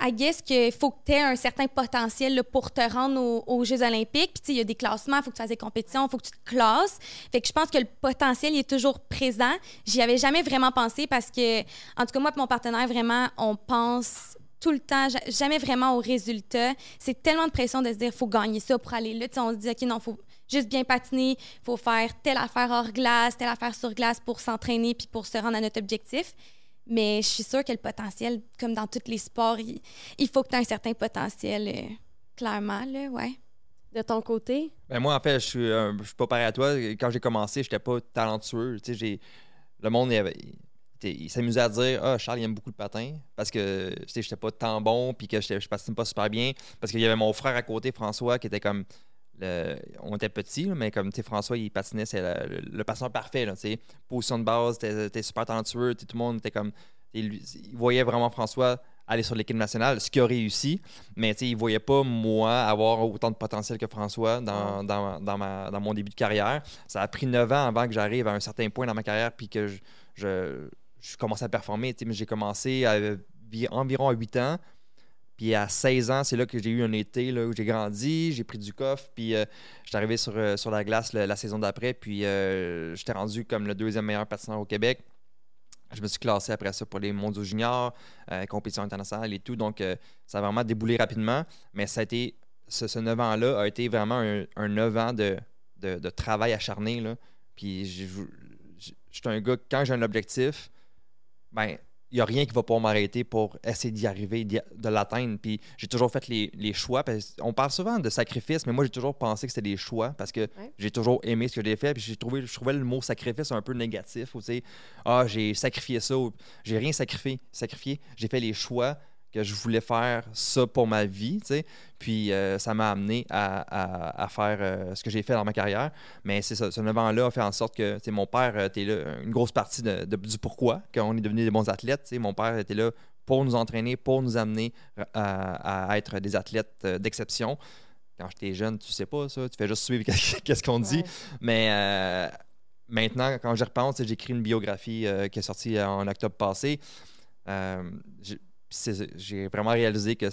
I guess qu'il faut que tu aies un certain potentiel pour te rendre aux, aux Jeux olympiques. Puis, il y a des classements, il faut que tu fasses des compétitions, il faut que tu te classes. Je pense que le potentiel est toujours présent. J'y avais jamais vraiment pensé parce que, en tout cas, moi et mon partenaire, vraiment, on pense tout le temps, ja- jamais vraiment au résultat. C'est tellement de pression de se dire, faut gagner ça pour aller là. On se dit, OK, non, faut juste bien patiner, faut faire telle affaire hors glace, telle affaire sur glace pour s'entraîner puis pour se rendre à notre objectif. Mais je suis sûre que le potentiel, comme dans tous les sports, il, il faut que tu aies un certain potentiel, euh, clairement, là, ouais. De ton côté? Ben moi, en fait, je suis, euh, je suis pas pareil à toi. Quand j'ai commencé, j'étais pas talentueux. Tu sais, j'ai... Le monde, il, avait- il était- il s'amusait à dire Ah, Charles, il aime beaucoup le patin. Parce que, tu sais, j'étais pas tant bon, puis que je patinais pas super bien. Parce qu'il y avait mon frère à côté, François, qui était comme. Le- on était petits, là, mais comme, François, il patinait, c'est le, le, patineur parfait, là. Position de base, t'es super talentueux, tout le monde était comme. Il, voyait vraiment François aller sur l'équipe nationale, ce qui a réussi, mais il voyait pas moi avoir autant de potentiel que François dans, dans, dans, ma- dans mon début de carrière. Ça a pris 9 ans avant que j'arrive à un certain point dans ma carrière puis que je, je, je commençais à performer. J'ai commencé à, vi- environ à 8 ans. Puis à 16 ans, c'est là que j'ai eu un été là, où j'ai grandi, j'ai pris du coffre, puis euh, j'étais arrivé sur, euh, sur la glace la saison d'après, puis euh, j'étais rendu comme le deuxième meilleur patineur au Québec. Je me suis classé après ça pour les mondiaux juniors, euh, compétition internationale et tout. Donc, euh, ça a vraiment déboulé rapidement. Mais ça a été, ce, ce 9 ans-là a été vraiment un, un 9 ans de, de, de travail acharné. Là. Puis, je suis un gars, quand j'ai un objectif, ben, il n'y a rien qui va pouvoir m'arrêter pour essayer d'y arriver, de l'atteindre. Puis j'ai toujours fait les, les choix. Parce on parle souvent de sacrifice, mais moi j'ai toujours pensé que c'était des choix parce que Ouais. j'ai toujours aimé ce que j'ai fait. Puis j'ai trouvé, je trouvais le mot sacrifice un peu négatif. Sais, ah, j'ai sacrifié ça. J'ai rien sacrifié. sacrifié. J'ai fait les choix que je voulais faire ça pour ma vie, tu sais. Puis euh, ça m'a amené à, à- à faire euh, ce que j'ai fait dans ma carrière. Mais c'est ça, ce 9 ans-là a fait en sorte que, tu sais, mon père était là, une grosse partie de- de- du pourquoi, qu'on est devenus des bons athlètes, tu sais. Mon père était là pour nous entraîner, pour nous amener à, à être des athlètes euh, d'exception. Quand j'étais jeune, tu sais pas ça, tu fais juste suivre qu'est-ce qu'on dit. Ouais. Mais euh, maintenant, quand j'y repense, j'ai écrit une biographie euh, qui est sortie en octobre passé. Euh, j'ai- vraiment réalisé que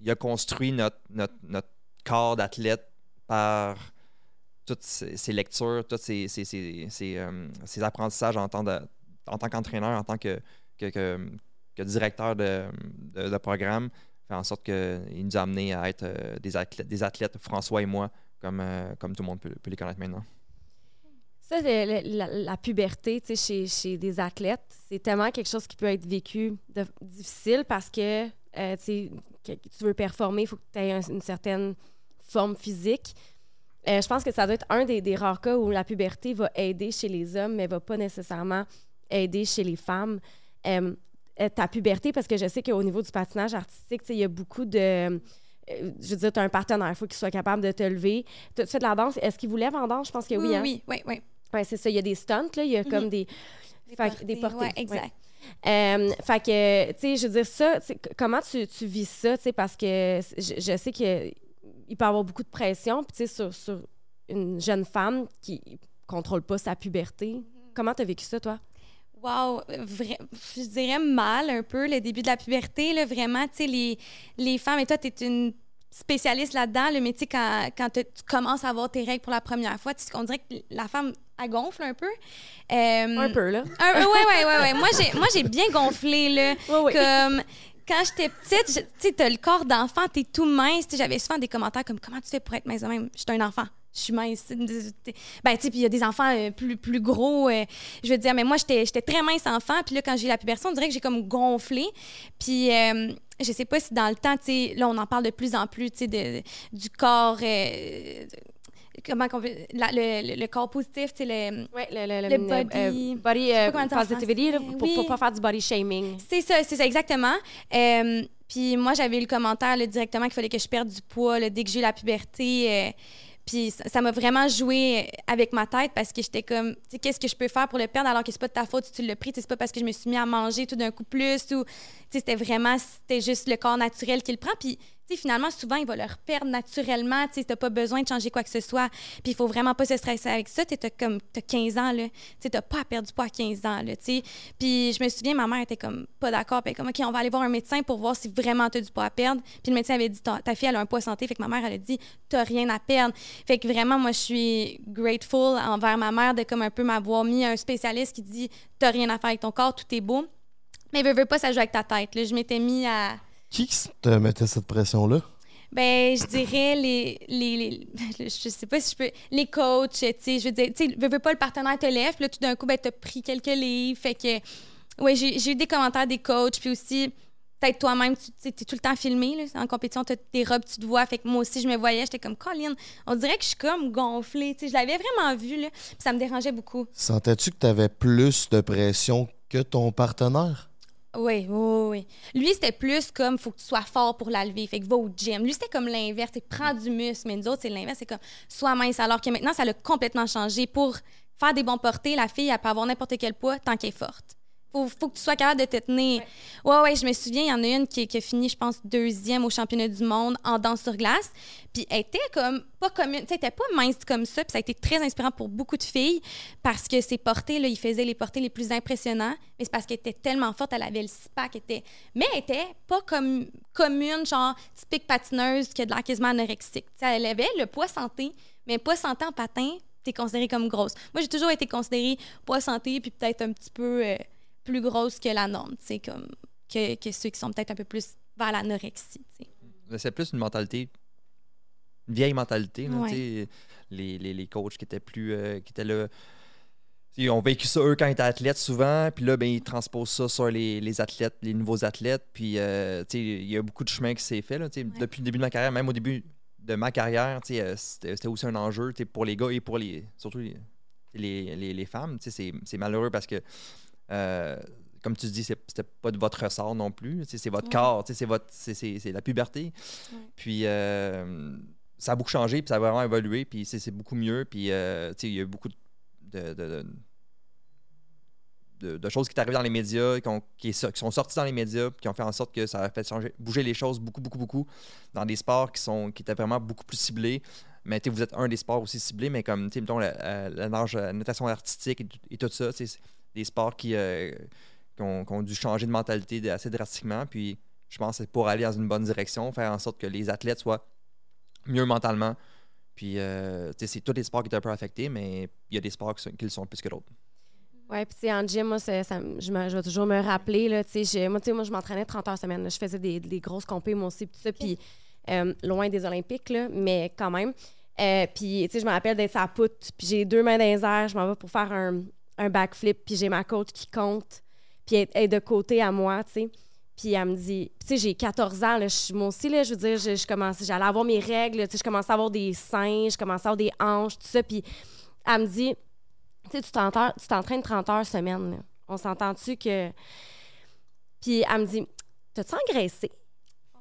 il a construit notre, notre, notre corps d'athlète par toutes ces lectures, tous ces, euh, apprentissages en tant, en tant qu'entraîneur, en tant que, que, que- directeur de, de- programme, fait en sorte qu'il nous a amené à être euh, des, athlètes, des athlètes, François et moi, comme, euh, comme tout le monde peut, peut les connaître maintenant. Ça, la, la puberté, tu sais, chez, chez des athlètes, c'est tellement quelque chose qui peut être vécu de- difficile parce que, euh, tu sais, que tu veux performer, il faut que tu aies un- une certaine forme physique. Euh, je pense que ça doit être un des, des rares cas où la puberté va aider chez les hommes, mais va pas nécessairement aider chez les femmes. Euh, ta puberté, parce que je sais qu'au niveau du patinage artistique, il y a beaucoup de... je veux dire, tu as un partenaire, il faut qu'il soit capable de te lever. Tu tu fais de la danse. Est-ce qu'il vous lève en danse? Je pense que oui. oui, hein? oui, oui, oui. Ouais, c'est ça. Il y a des stunts, là. Il y a comme des. Des Fait que- portées, des portées, ouais, ouais. exact. Euh, fait que, tu sais, je veux dire, ça, comment tu, tu vis ça, tu sais, parce que je, je sais qu'il peut y avoir beaucoup de pression, puis tu sais, sur, sur une jeune femme qui contrôle pas sa puberté. Mm-hmm. Comment tu as vécu ça, toi? Wow, vra- je dirais mal un peu le début de la puberté, là, vraiment, tu sais, les, les femmes, et toi, tu es une spécialiste là-dedans, le sais, quand, quand tu commences à avoir tes règles pour la première fois, tu sais, on dirait que la femme, elle gonfle un peu. Euh, Un peu, là. un- ouais, ouais, ouais, ouais. Moi, j'ai, bien gonflé, là. Comme quand j'étais petite, je- tu sais, t'as le corps d'enfant, t'es tout mince. J'avais souvent des commentaires comme Comment tu fais pour être mince de même? J'étais un enfant. Je suis mince. Ben, tu sais, puis il y a des enfants euh, plus, plus gros. euh, je veux dire, mais moi, j'étais très mince enfant. Puis là, quand j'ai eu la puberté, on dirait que j'ai comme gonflé. Puis euh, je sais pas si dans le temps, tu sais, là, on en parle de plus en plus, tu sais, du corps. euh, comment qu'on peut. la- le, le- le corps positif, tu sais, le. Ouais, le, le, Le body- body euh, comment dire en positivity, pour, Oui. pour pas faire du body shaming. C'est ça, c'est ça, exactement. Euh, puis moi, j'avais eu le commentaire là, directement qu'il fallait que je perde du poids là, dès que j'ai eu la puberté. euh, puis ça m'a vraiment joué avec ma tête parce que j'étais comme, tu sais, qu'est-ce que je peux faire pour le perdre alors que c'est pas de ta faute si tu l'as pris. C'est pas parce que je me suis mis à manger tout d'un coup plus ou, tu sais, c'était vraiment, c'était juste le corps naturel qui le prend. Puis, finalement, souvent, il va leur perdre naturellement. Tu n'as pas besoin de changer quoi que ce soit. Puis il faut vraiment pas se stresser avec ça. Tu as comme as 15 ans. Tu n'as pas à perdre du poids à 15 ans. Puis je me souviens, ma mère était comme pas d'accord. Puis comme, OK, on va aller voir un médecin pour voir si vraiment tu as du poids à perdre. Puis le médecin avait dit, ta, ta fille, elle a un poids santé. Fait que ma mère, elle a dit, tu rien à perdre. Fait que vraiment, moi, je suis grateful envers ma mère de comme un peu m'avoir mis un spécialiste qui dit, tu rien à faire avec ton corps, tout est beau. Mais veux, veux pas, ça joue avec ta tête. Là. Je m'étais mis à Qui te mettait cette pression-là? Ben, je dirais les, les, les- Je sais pas si je peux. Les coachs, tu sais. Je veux dire, tu sais, veux, veux pas, le partenaire te lève, puis là, tout d'un coup, ben, t'as pris quelques livres. Fait que. Ouais, j'ai eu des commentaires des coachs, puis aussi. Peut-être toi-même, tu t'es tout le temps filmé, là, en compétition, t'as tes robes, tu te vois. Fait que moi aussi, je me voyais, j'étais comme, Colin, on dirait que je suis comme gonflée. Tu sais, je l'avais vraiment vu, là, puis ça me dérangeait beaucoup. Sentais-tu que tu avais plus de pression que ton partenaire? Oui, oui, oui. Lui, c'était plus comme faut que tu sois fort pour la lever. Fait que va au gym. Lui, c'était comme l'inverse. C'est prends du muscle. Mais nous autres, c'est l'inverse. C'est comme sois mince. Alors que maintenant, ça l'a complètement changé. Pour faire des bons portés, la fille, elle peut avoir n'importe quel poids tant qu'elle est forte. Faut, faut que tu sois capable de te tenir. Ouais, ouais, je me souviens, il y en a une qui, qui a fini, je pense, deuxième au championnat du monde en danse sur glace. Puis elle était comme, pas comme une, était pas mince comme ça. Puis ça a été très inspirant pour beaucoup de filles parce que ses portées, là, il faisait les portées les plus impressionnants. Mais c'est parce qu'elle était tellement forte, elle avait le six-pack, était... Mais elle était pas comme commune, genre typique patineuse qui a de l'air quasiment anorexique. Tu sais, elle avait le poids santé, mais poids santé en patin, t'es considérée comme grosse. Moi, j'ai toujours été considérée poids santé, puis peut-être un petit peu euh, plus grosse que la norme, comme que, que ceux qui sont peut-être un peu plus vers l'anorexie, C'est plus une mentalité, une vieille mentalité. là, Ouais. Les, les, les coachs qui étaient plus. euh, qui étaient là. Ils ont vécu ça eux quand ils étaient athlètes souvent, puis là, ben, ils transposent ça sur les, les athlètes, les nouveaux athlètes. Puis, euh, tu sais, il y a beaucoup de chemin qui s'est fait. Là, Depuis le début de ma carrière, même au début de ma carrière, euh, c'était aussi un enjeu pour les gars et pour les surtout les, les, les- femmes. C'est malheureux parce que, euh, comme tu dis, c'était pas de votre ressort non plus. C'est votre Ouais. corps, c'est votre- c'est- la puberté. Ouais. Puis euh, ça a beaucoup changé, puis ça a vraiment évolué, puis c'est beaucoup mieux. Puis euh, tu sais, il y a beaucoup de, de, de- de- de choses qui sont arrivées dans les médias, qui, ont- qui, est so- qui sont sorties dans les médias, qui ont fait en sorte que ça a fait changer, bouger les choses beaucoup, beaucoup, beaucoup dans des sports qui, sont, qui étaient vraiment beaucoup plus ciblés. Mais tu sais, vous êtes un des sports aussi ciblés, mais comme, tu la, la nage, la natation artistique et, tout- et tout ça, des sports qui, euh, qui ont, dû changer de mentalité assez drastiquement. Puis je pense que c'est pour aller dans une bonne direction, faire en sorte que les athlètes soient mieux mentalement. Puis, euh, c'est tous les sports qui étaient un peu affectés, mais il y a des sports qui, sont- le sont plus que d'autres. Ouais, puis en gym, moi, je, me- je vais toujours me rappeler, là, j'ai- moi, moi, je m'entraînais 30 heures semaine, je faisais des, grosses compés, moi aussi, puis ça, puis euh, loin des Olympiques, là, mais quand même. Euh, puis, tu sais, je me rappelle d'être à poutre, puis j'ai deux mains dans les je m'en vais pour faire un, un backflip, puis j'ai ma coach qui compte, puis elle est de côté à moi, tu sais. Puis elle me dit, tu sais, j'ai 14 ans, là, je moi aussi, là, je veux dire, je, je commençais, j'allais avoir mes règles, tu sais, je commençais à avoir des seins, je commençais à avoir des hanches, tout ça, puis elle me dit, tu sais, tu t'entraînes tu t'entraînes 30 heures semaine. On s'entend-tu que. Puis elle me dit T'as-tu engraissé?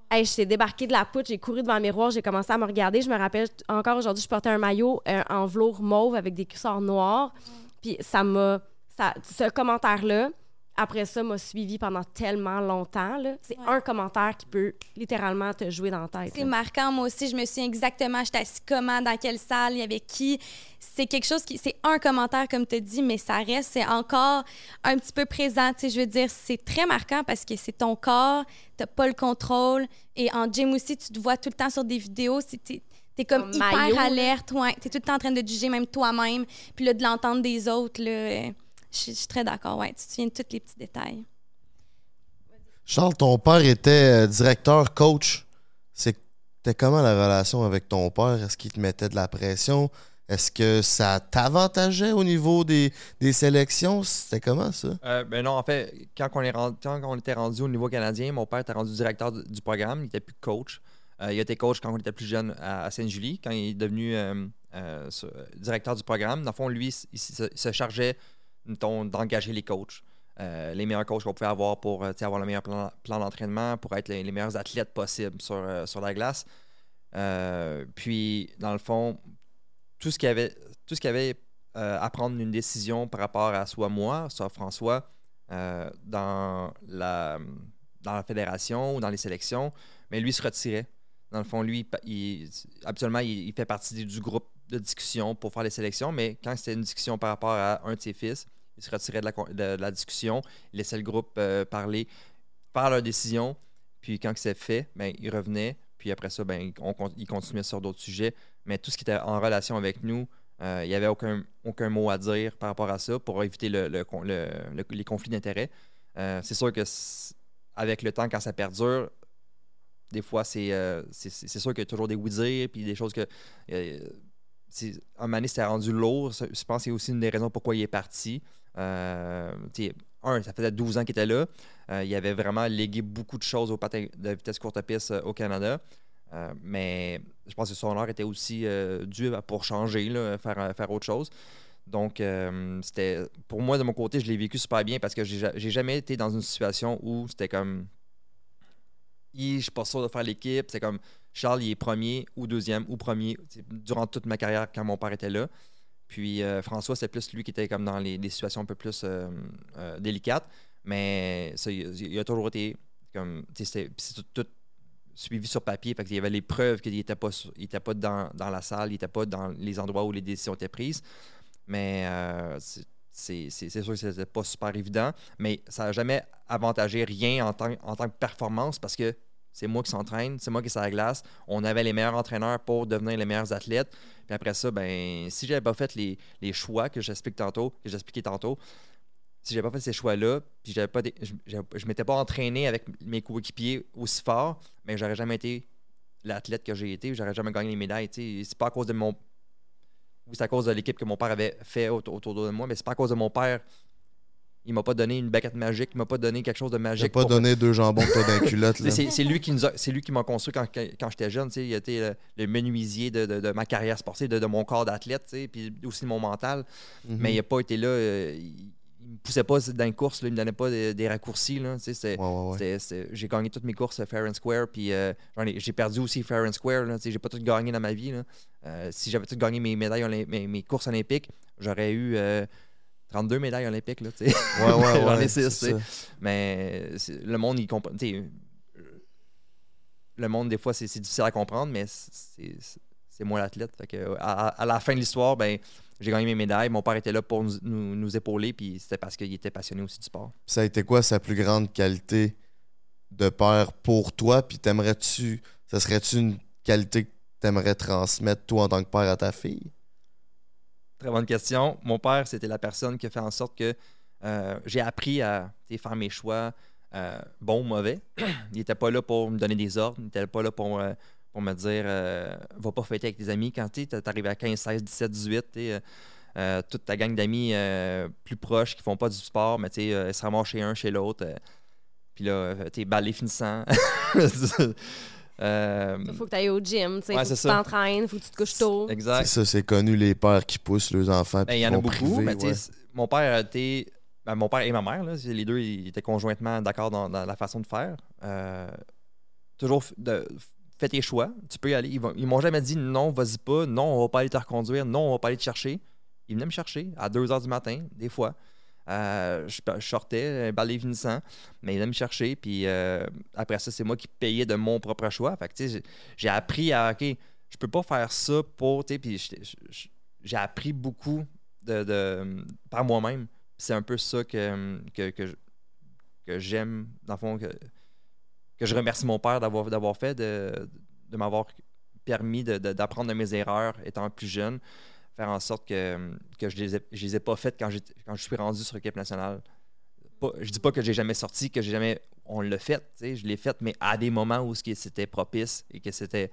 Hey, je t'ai débarqué de la poutre, j'ai couru devant le miroir, j'ai commencé à me regarder. Je me rappelle encore aujourd'hui, je portais un maillot euh, en velours mauve avec des cuissards noirs. Puis ça m'a. Ça, ce commentaire-là, après ça, m'a suivi pendant tellement longtemps. C'est Ouais. un commentaire qui peut littéralement te jouer dans la tête. C'est marquant, moi aussi. Je me souviens exactement, j'étais assis comment, dans quelle salle, il y avait qui. C'est quelque chose qui. C'est un commentaire, comme tu dis, mais ça reste, c'est encore un petit peu présent. Tu sais, je veux dire, c'est très marquant parce que c'est ton corps, t'as pas le contrôle. Et en gym aussi, tu te vois tout le temps sur des vidéos. T'es es comme hyper maillot, alerte. Ouais, t'es tout le temps en train de juger même toi-même. Puis là, de l'entendre des autres, là. Je suis très d'accord. Ouais, tu te souviens de tous les petits détails. Charles, ton père était euh, directeur, coach. C'était comment la relation avec ton père? Est-ce qu'il te mettait de la pression? Est-ce que ça t'avantageait au niveau des, des sélections? C'était comment ça? Euh, ben non, en fait, quand on, est rendu- quand on était rendu au niveau canadien, mon père était rendu directeur du, du programme, il n'était plus coach. Euh, il a été coach quand on était plus jeune à, à Sainte-Julie, quand il est devenu euh, euh, directeur du programme. Dans le fond, lui, il, se, se chargeait d'engager les coachs. Les meilleurs coachs qu'on pouvait avoir pour avoir le meilleur plan, d'entraînement, pour être les, meilleurs athlètes possibles sur, la glace. Puis, dans le fond, tout ce qu'il y avait, tout ce qu'il avait à prendre une décision par rapport à soit moi, soit François, dans, la, dans la fédération ou dans les sélections, mais lui se retirait. Dans le fond, lui, il, habituellement, il, fait partie du- groupe de discussion pour faire les sélections, mais quand c'était une discussion par rapport à un de ses fils, il se retirait de la, discussion, il laissait le groupe euh, parler, faire leur décision, puis quand c'est fait, ben, il revenait, puis après ça, ben, il continuait sur d'autres sujets, mais tout ce qui était en relation avec nous, euh, il n'y avait aucun, mot à dire par rapport à ça pour éviter les conflits d'intérêts. Euh, c'est sûr que avec le temps, quand ça perdure, des fois, c'est euh, c'est- sûr qu'il y a toujours des oui-dire, puis des choses que. euh, un moment donné, c'était rendu lourd. Je pense que c'est aussi une des raisons pourquoi il est parti. Euh, un, ça faisait 12 ans qu'il était là. Euh, il avait vraiment légué beaucoup de choses au patin de vitesse courte piste euh, au Canada. Mais je pense que son heure était aussi à- pour changer, faire, faire autre chose. Donc, c'était pour moi, de mon côté, je l'ai vécu super bien parce que j'ai ja- j'ai jamais été dans une situation où c'était comme. Je suis pas sûr de faire l'équipe. C'est comme Charles, il est premier ou deuxième ou premier durant toute ma carrière quand mon père était là. Puis euh, François, c'est plus lui qui était comme dans les, les situations un peu plus euh, euh, délicates. Mais ça, il, il a toujours été comme. C'est tout, tout suivi sur papier. Fait qu'il y avait les preuves qu'il n'était pas, il était pas dans, dans la salle, il n'était pas dans les endroits où les décisions étaient prises. Mais c'est- sûr que c'était pas super évident. Mais ça n'a jamais avantagé rien en tant, en tant que performance parce que c'est moi qui s'entraîne, c'est moi qui à la glace. On avait les meilleurs entraîneurs pour devenir les meilleurs athlètes. Puis après ça, ben, si j'avais pas fait les, les choix que j'explique tantôt, que j'expliquais tantôt, si j'avais pas fait ces choix-là, puis j'avais pas je, je, m'étais pas entraîné avec mes coéquipiers aussi fort, mais j'aurais jamais été l'athlète que j'ai été, j'aurais jamais gagné les médailles. C'est pas à cause de mon. Oui, c'est à cause de l'équipe que mon père avait fait autour, autour de moi, mais c'est pas à cause de mon père. Il m'a pas donné une baguette magique, il m'a pas donné quelque chose de magique. pas pour- donné deux jambons que la culotte. C'est lui qui nous a- c'est lui qui m'a construit quand, j'étais jeune. Il a été le, le menuisier de, de- de ma carrière sportive, de, de mon corps d'athlète, puis aussi de mon mental. Mhm. Mais il n'a pas été là. euh, il, il me poussait pas dans les courses, là, il me donnait pas des, des raccourcis. Là, Ouais, ouais, ouais. j'ai gagné toutes mes courses euh, fair and square, puis euh, j'ai perdu aussi fair and square. Là, j'ai pas tout gagné dans ma vie. Là. Euh, si j'avais tout gagné mes médailles, mes, mes courses olympiques, j'aurais eu euh, 32 médailles olympiques. Là, J'en ai ouais, six, c'est tu sais. ça. Mais c'est- le monde, il comprend. Le monde, des fois, c'est c'est difficile à comprendre, mais c'est c'est moi l'athlète. Fait que, à, à la fin de l'histoire, ben, j'ai gagné mes médailles. Mon père était là pour nous, nous- nous épauler, puis c'était parce qu'il était passionné aussi du sport. Ça a été quoi sa plus grande qualité de père pour toi? Puis t'aimerais-tu, ça serait-tu une qualité que t'aimerais transmettre toi en tant que père à ta fille? Très bonne question. Mon père, c'était la personne qui a fait en sorte que euh, j'ai appris à faire mes choix, euh, bons ou mauvais. il n'était pas là pour me donner des ordres, il n'était pas là pour, euh, pour me dire euh, va pas fêter avec tes amis. Quand tu arrives à 15, 16, 17, 18, tu sais, euh, euh, toute ta gang d'amis euh, plus proches qui font pas du sport, mais tu sais, euh, ils se ramassent chez un, chez l'autre. euh, puis là, euh, tu es balai finissant. Euh, Il faut que tu ailles au gym, tu sais, Ouais, faut que tu t'entraînes, faut que tu te couches tôt. exact. C'est ça, c'est connu les pères qui poussent leurs enfants. Ben, il y en a beaucoup, mais ouais. mon père a été. ben, mon père et ma mère, là, c'est- les deux, ils étaient conjointement d'accord dans, dans la façon de faire. Euh, toujours de, fais tes choix, tu peux y aller. Ils, m'ont jamais dit non, vas-y pas, non, on va pas aller te reconduire, non, on va pas aller te chercher. Ils venaient me chercher à 2 h du matin, des fois. Euh, je, sortais, balai finissant, mais ils venaient me chercher. Puis euh, après ça, c'est moi qui payais de mon propre choix. Fait que, j'ai- appris à, OK, je peux pas faire ça pour, tu puis j'ai appris beaucoup de, par moi-même. C'est un peu ça que, que, que, que j'aime, dans le fond, que, que je remercie mon père d'avoir, d'avoir fait, de, de m'avoir permis d'apprendre de, mes erreurs étant plus jeune, faire en sorte que, que je ne les, les ai pas faites quand, quand je suis rendu sur l'équipe nationale. Pas- je dis pas que j'ai jamais sorti, que j'ai jamais. On l'a fait, je l'ai fait, mais à des moments où c'était propice et que c'était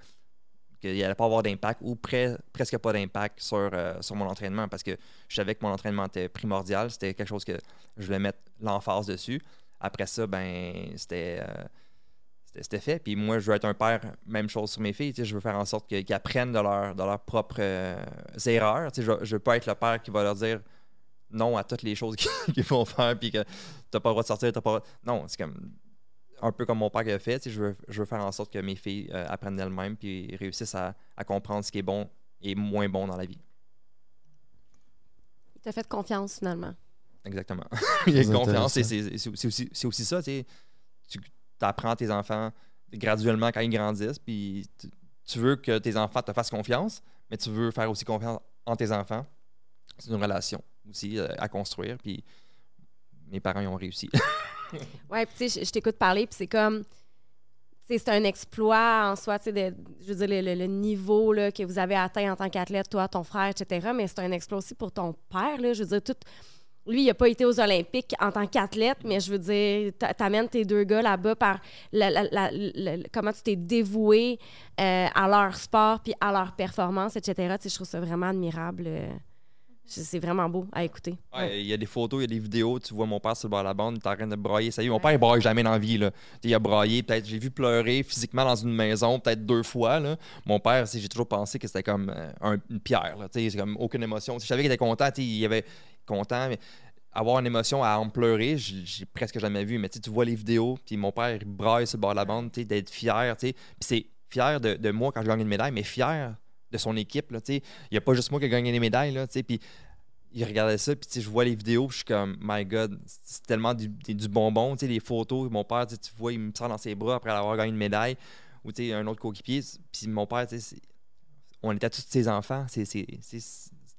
qu'il n'y allait pas avoir d'impact ou pre- presque pas d'impact sur, euh, sur mon entraînement parce que je savais que mon entraînement était primordial. C'était quelque chose que je voulais mettre l'emphase dessus. Après ça, ben c'était euh, c'était- fait. Puis moi, je veux être un père, même chose sur mes filles. tu sais, Je veux faire en sorte que- qu'ils apprennent de, leur, de leurs propres euh, erreurs. Tu sais, Je ne veux pas être le père qui va leur dire non à toutes les choses qu'ils vont faire puis que tu n'as pas le droit de sortir. t'as Pas... le droit- Non, c'est comme un peu comme mon père a fait. tu sais, Je veux, je veux faire en sorte que mes filles euh, apprennent d'elles-mêmes puis réussissent à, à comprendre ce qui est bon et moins bon dans la vie. Il t'a fait confiance finalement. Exactement. Il y a confiance. C'est aussi, c'est aussi ça. tu sais. Tu apprends à tes enfants graduellement quand ils grandissent. Puis tu, veux que tes enfants te fassent confiance, mais tu veux faire aussi confiance en tes enfants. C'est une relation aussi euh, à construire. Puis mes parents, ils ont réussi. Ouais, puis tu sais, je, t'écoute parler, puis c'est comme. C'est un exploit en soi, tu sais, de- je veux dire, le, le- le niveau là, que vous avez atteint en tant qu'athlète, toi, ton frère, etc. Mais c'est un exploit aussi pour ton père, là. Je veux dire, tout. Lui, il n'a pas été aux Olympiques en tant qu'athlète, mais je veux dire, t'a- t'amènes tes deux gars là-bas par la- la- la- la- comment tu t'es dévoué euh, à leur sport puis à leur performance, etc. Tu sais, je trouve ça vraiment admirable. euh. C'est vraiment beau à écouter. Ouais, Il y a des photos, il y a des vidéos. Tu vois mon père sur le bord de la bande, il est en train de brailler. Ça y est, mon père, il braille jamais dans la vie. Là. Il a braillé, peut-être, j'ai vu pleurer physiquement dans une maison, peut-être deux fois. Là. Mon père, j'ai toujours pensé que c'était comme euh, un- une pierre. là. Tu sais, C'est comme aucune émotion. Je savais qu'il était content, il avait content, mais avoir une émotion à en pleurer, j'ai presque jamais vu. Mais tu vois les vidéos, puis mon père, il braille sur le bord de la bande, d'être fier. Puis c'est fier de, moi quand je gagne une médaille, mais fier de son équipe. Là, il n'y a pas juste moi qui ai gagné les médailles. Là, puis il regardait ça, puis je vois les vidéos, je suis comme, my God, c'est tellement du, du- bonbon. Les photos, mon père, tu vois, il me sort dans ses bras après avoir gagné une médaille, ou un autre coéquipier. Puis mon père, on était tous ses enfants. C'est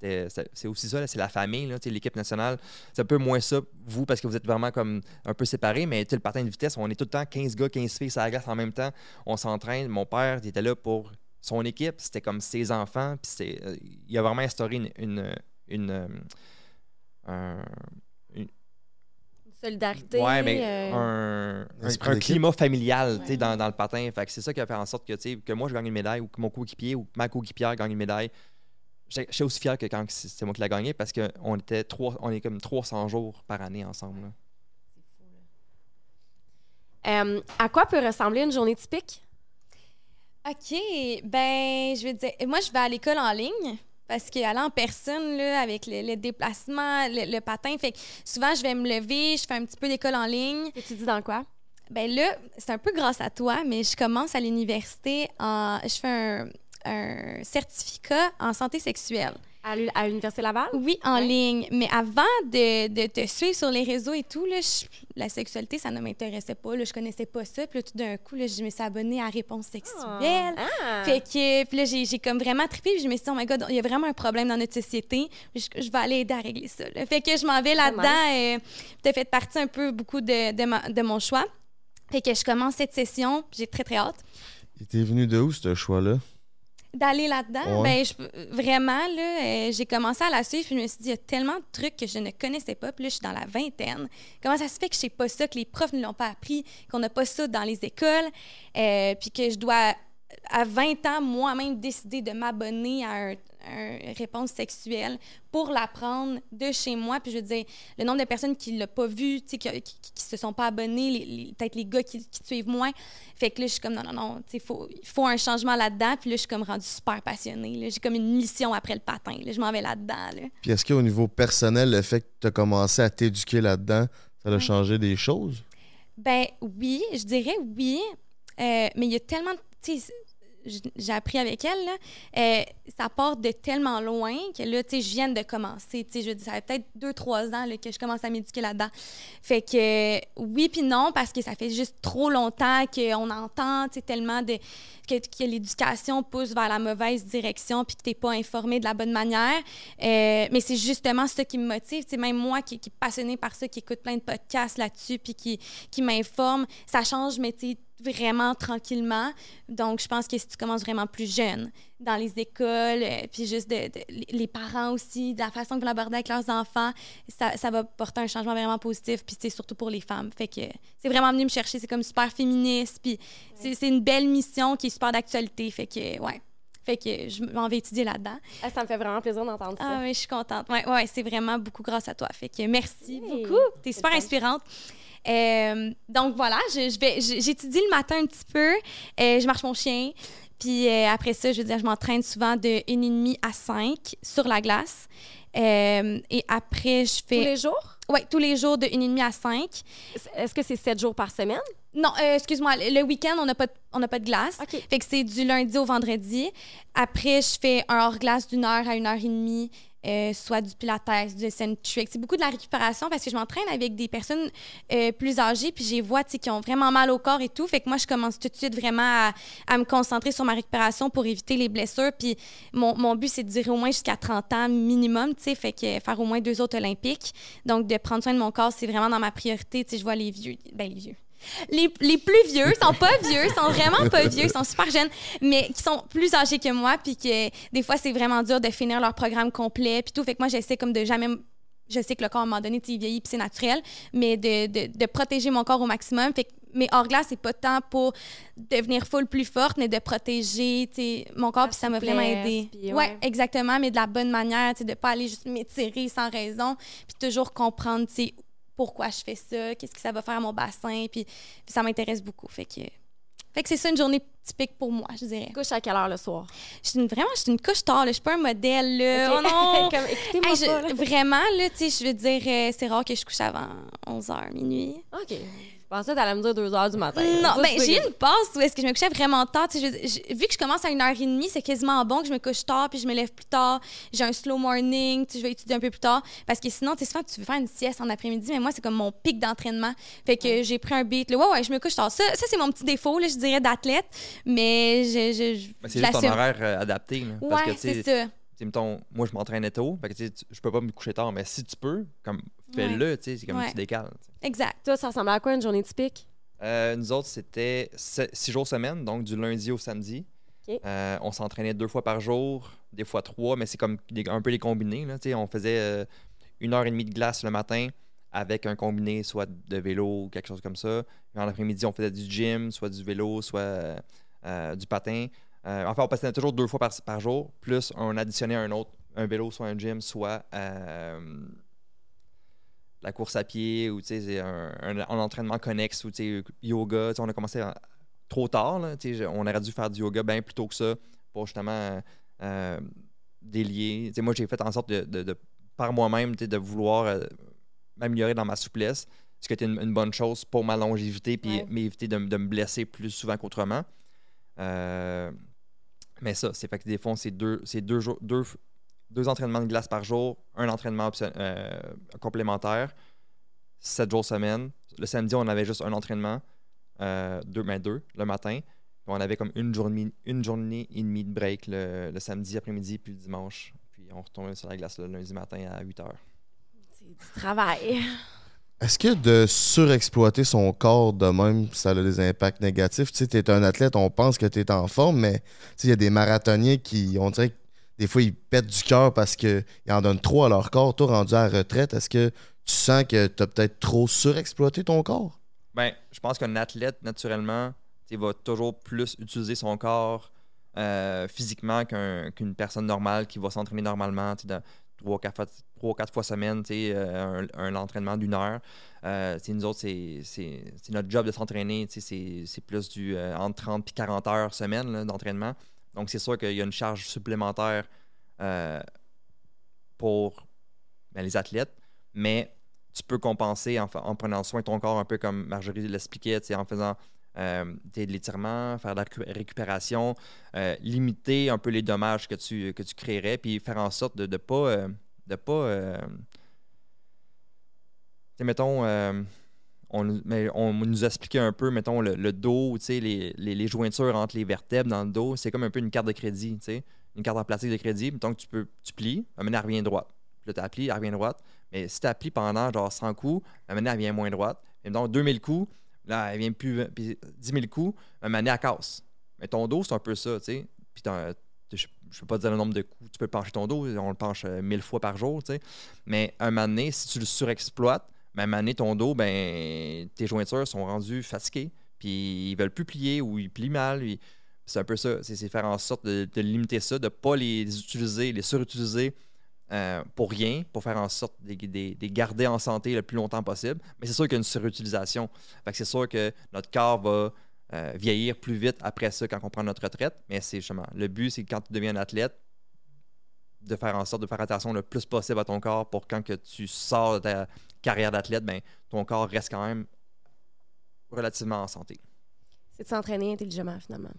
c'est- aussi ça, c'est la famille, l'équipe nationale. C'est un peu moins ça, vous, parce que vous êtes vraiment comme un peu séparés, mais tu sais, le patin de vitesse, on est tout le temps 15 gars, 15 filles sur la glace en même temps. On s'entraîne. Mon père, il était là pour son équipe, c'était comme ses enfants, puis c'est, euh, il a vraiment instauré une, une, une, euh, un- Solidarité. ouais, mais euh, un, un- climat familial tu sais, Ouais. dans, dans le patin. Fait c'est ça qui a fait en sorte que, tu sais, que moi je gagne une médaille ou que mon coéquipier ou ma coéquipière gagne une médaille. J'étais aussi fier que quand c'est moi qui l'ai gagné parce qu'on était trois, on est comme 300 jours par année ensemble. là. Euh, à quoi peut ressembler une journée typique? OK, ben, je vais te dire, moi, je vais à l'école en ligne parce qu'aller en personne, là, avec le, le déplacement, le, le patin, fait que souvent, je vais me lever, je fais un petit peu d'école en ligne. Et tu dis dans quoi? Ben là, c'est un peu grâce à toi, mais je commence à l'université en... Je fais un, un certificat en santé sexuelle. À l'U- à l'Université Laval? Oui, en Ouais. ligne. Mais avant de, de te suivre sur les réseaux et tout, là, je- la sexualité, ça ne m'intéressait pas. Là, je connaissais pas ça. Puis là, tout d'un coup, là, je me suis abonnée à Réponse sexuelle. Ah! Fait que, puis là, j'ai j'ai comme vraiment trippé. Puis je me suis dit, oh my God, il y a vraiment un problème dans notre société. Je, je vais aller aider à régler ça. là. Fait que je m'en vais là-dedans. Tu as fait partie un peu beaucoup de, de, ma- de mon choix. Fait que je commence cette session. J'ai très, très hâte Il était venu de où, ce choix-là? D'aller là-dedans. Ouais. Ben, je- vraiment, là, euh, j'ai commencé à la suivre. Puis je me suis dit, il y a tellement de trucs que je ne connaissais pas. Puis là, je suis dans la vingtaine. Comment ça se fait que je sais pas ça, que les profs ne l'ont pas appris, qu'on n'a pas ça dans les écoles, euh, puis que je dois, à 20 ans, moi-même décider de m'abonner à un, un réponse sexuelle pour l'apprendre de chez moi. Puis je veux dire, le nombre de personnes qui ne l'ont pas vu, qui, qui, qui se sont pas les- peut-être les gars qui, qui suivent moins. Fait que là, je suis comme, non, non, non, sais, faut- il faut un changement là-dedans. Puis là, je suis comme rendue super passionnée. là. J'ai comme une mission après le patin. là. Je m'en vais là-dedans. Là. Puis est-ce qu'au niveau personnel, le fait que tu as commencé à t'éduquer là-dedans, ça a Ouais. changé des choses? Ben oui, je dirais oui. Euh, mais il y a tellement de. J'ai appris avec elle, euh, ça part de tellement loin que là, tu sais, je viens de commencer. Tu sais, je dire, ça fait peut-être deux, trois ans là, que je commence à m'éduquer là-dedans. Fait que oui puis non, parce que ça fait juste trop longtemps qu'on entend, tu sais, tellement de que, que l'éducation pousse vers la mauvaise direction puis que t'es pas informé de la bonne manière. Euh, mais c'est justement ça qui me motive. Tu sais, même moi qui, qui est passionnée par ça, qui écoute plein de podcasts là-dessus puis qui, qui m'informe, ça change, mais tu sais, vraiment tranquillement. Donc, je pense que si tu commences vraiment plus jeune, dans les écoles, euh, puis juste de, de- les parents aussi, de la façon qu'ils vont l'aborder avec leurs enfants, ça, ça va porter un changement vraiment positif, puis c'est surtout pour les femmes. Fait que c'est vraiment venu me chercher, c'est comme super féministe, puis c'est c'est une belle mission qui est super d'actualité. Fait que, ouais. Fait que je m'en vais étudier là-dedans. Ah, ça me fait vraiment plaisir d'entendre Ah ça. oui, je suis contente. Ouais, ouais, c'est vraiment beaucoup grâce à toi. Fait que merci Hey, beaucoup. T'es super fun. Euh, donc voilà, je, je vais, je- j'étudie le matin un petit peu. Euh, je marche mon chien. Puis euh, après ça, je veux dire, je m'entraîne souvent de 1,5 à 5 sur la glace. Euh, et après, je Tous fais. les jours? Ouais, tous les jours de 1,5 à 5. Est-ce que c'est sept jours par semaine? Non, euh, excuse-moi, le week-end, on n'a pas, de- on pas de glace. OK. Fait que c'est du lundi au vendredi. Après, je fais un hors-glace d'une heure à une heure et demie euh, soit du pilates, du eccentric. C'est beaucoup de la récupération parce que je m'entraîne avec des personnes euh, plus âgées, puis j'ai vois, qui ont vraiment mal au corps et tout. Fait que moi, je commence tout de suite vraiment à, me concentrer sur ma récupération pour éviter les blessures. Puis mon, but, c'est de durer au moins jusqu'à 30 ans minimum, tu sais, fait faire au moins deux autres olympiques. Donc, de prendre soin de mon corps, c'est vraiment dans ma priorité. Tu sais, je vois les vieux, ben les vieux. Les, les plus vieux sont pas vieux, sont vraiment pas vieux, sont super jeunes, mais qui sont plus âgés que moi, puis que des fois, c'est vraiment dur de finir leur programme complet, puis tout. Fait que moi, j'essaie comme de jamais je sais que le corps, à un moment donné, il vieillit, puis c'est naturel, mais de, de, de protéger mon corps au maximum. Fait que mais hors glace, c'est pas tant pour devenir full plus forte, mais de protéger mon corps, puis ça m'a vraiment aidé. ouais. ouais. exactement, mais de la bonne manière, de pas aller juste m'étirer sans raison, puis toujours comprendre, pourquoi je fais ça, qu'est-ce que ça va faire à mon bassin, puis, puis ça m'intéresse beaucoup. Fait que, fait que c'est ça une journée typique pour moi, je dirais. Tu couches à quelle heure le soir? Je suis une- vraiment, je suis une couche tard, là, je suis pas un modèle, là. Oh non! Comme, écoutez-moi Hey, je- pas, là. vraiment, là, tu sais, je veux dire, euh, c'est rare que je couche avant 11h, minuit. OK. Je pensais que t'allais me dire 2 heures du matin. Non, ben j'ai eu une passe où est-ce que je me couchais vraiment tard. Je- je- vu que je commence à 1h30, c'est quasiment bon que je me couche tard puis je me lève plus tard. J'ai un slow morning, je vais étudier un peu plus tard. Parce que sinon, tu sais, souvent, tu veux faire une sieste en après-midi, mais moi, c'est comme mon pic d'entraînement. Fait que j'ai pris un beat. Là, ouais, ouais, je me couche tard. Ça, ça c'est mon petit défaut, là, je dirais, d'athlète. Mais je, je, je c'est juste ton horaire euh, adapté. là. parce que, Ouais, c'est ça. mettons, moi, je m'entraînais tôt. Fait que, tu sais, tu- je peux pas me coucher tard, mais si tu peux, comme, fais-le, tu sais, c'est comme Ouais. tu décales. Exact. Toi, ça ressemble à quoi une journée typique? Euh, nous autres, c'était six jours semaine, donc du lundi au samedi. Euh, on s'entraînait deux fois par jour, des fois trois, mais c'est comme des- un peu les combinés. Là, on faisait euh, une heure et demie de glace le matin avec un combiné, soit de vélo ou quelque chose comme ça. Puis en après-midi, on faisait du gym, soit du vélo, soit du patin. Enfin, on passait toujours deux fois par, par jour, plus on additionnait un autre, un vélo, soit un gym, soit la course à pied ou un, un- un entraînement connexe ou yoga. On a commencé à- trop tard. Là, on aurait dû faire du yoga bien plus tôt que ça pour justement euh, délier. Tu sais, moi, j'ai fait en sorte de, de- de- par moi-même de vouloir euh, m'améliorer dans ma souplesse, ce qui était une, une bonne chose pour ma longévité puis m'éviter de, de me blesser plus souvent qu'autrement. Euh, mais ça, c'est fait que des fois, c'est deux, deux, jours, deux, deux entraînements de glace par jour, un entraînement euh, complémentaire, sept jours semaine. Le samedi, on avait juste un entraînement, euh, deux, ben deux, le matin. Puis on avait comme une journée, une journée et demie de break le, le samedi après-midi, puis le dimanche. Puis on retournait sur la glace le lundi matin à 8 heures. C'est du travail. Est-ce que de surexploiter son corps de même, ça a des impacts négatifs? Tu sais, t'es un athlète, on pense que tu es en forme, mais tu sais, il y a des marathoniens qui, on dirait que des fois, ils pètent du cœur parce qu'ils en donnent trop à leur corps. Toi, rendu à la retraite, est-ce que tu sens que tu as peut-être trop surexploité ton corps? Ben, je pense qu'un athlète, naturellement, va toujours plus utiliser son corps euh, physiquement qu'un- qu'une personne normale qui va s'entraîner normalement, trois, quatre quatre fois semaine, euh, un, entraînement d'une heure. Euh, c'est notre job de s'entraîner, c'est plus du entre 30 et 40 heures semaine d'entraînement. Donc, c'est sûr qu'il y a une charge supplémentaire euh, pour ben, les athlètes, mais tu peux compenser en, prenant soin de ton corps, un peu comme Marjorie l'expliquait, en faisant euh, de l'étirement, faire de la récu- récupération, euh, limiter un peu les dommages que tu, que tu créerais, puis faire en sorte de ne pas. de pas mettons, on, nous- nous expliquait un peu, mettons, le, dos, les, les, les jointures entre les vertèbres dans le dos, c'est comme un peu une carte de crédit, une carte en plastique de crédit. Mettons que tu peux, tu plies, à donné, elle revient droite. Puis là, tu applies, elle revient droite. Mais si tu applies pendant genre 100 coups, à donné, elle vient moins droite. Et donc, 2000 coups, là, elle vient plus. Puis 10 000 coups, à donné, elle casse. Mais ton dos, c'est un peu ça, tu sais. Puis je ne peux pas dire le nombre de coups. Tu peux pencher ton dos, on le penche euh, 1000 fois par jour, tu sais. Mais un moment donné, si tu le surexploites, moment donné, ton dos, ben, tes jointures sont rendues fatiguées. Puis ils veulent plus plier ou ils plient mal. C'est un peu ça. C'est faire en sorte de, limiter ça, de ne pas les utiliser, les surutiliser euh, pour rien, pour faire en sorte de les garder en santé le plus longtemps possible. Mais c'est sûr qu'il y a une surutilisation. Fait que c'est sûr que notre corps va euh, vieillir plus vite après ça quand on prend notre retraite. Mais c'est justement, le but, c'est quand tu deviens un athlète, de faire en sorte de faire attention le plus possible à ton corps pour quand que tu sors de ta carrière d'athlète, ben, ton corps reste quand même relativement en santé. C'est de s'entraîner intelligemment, finalement.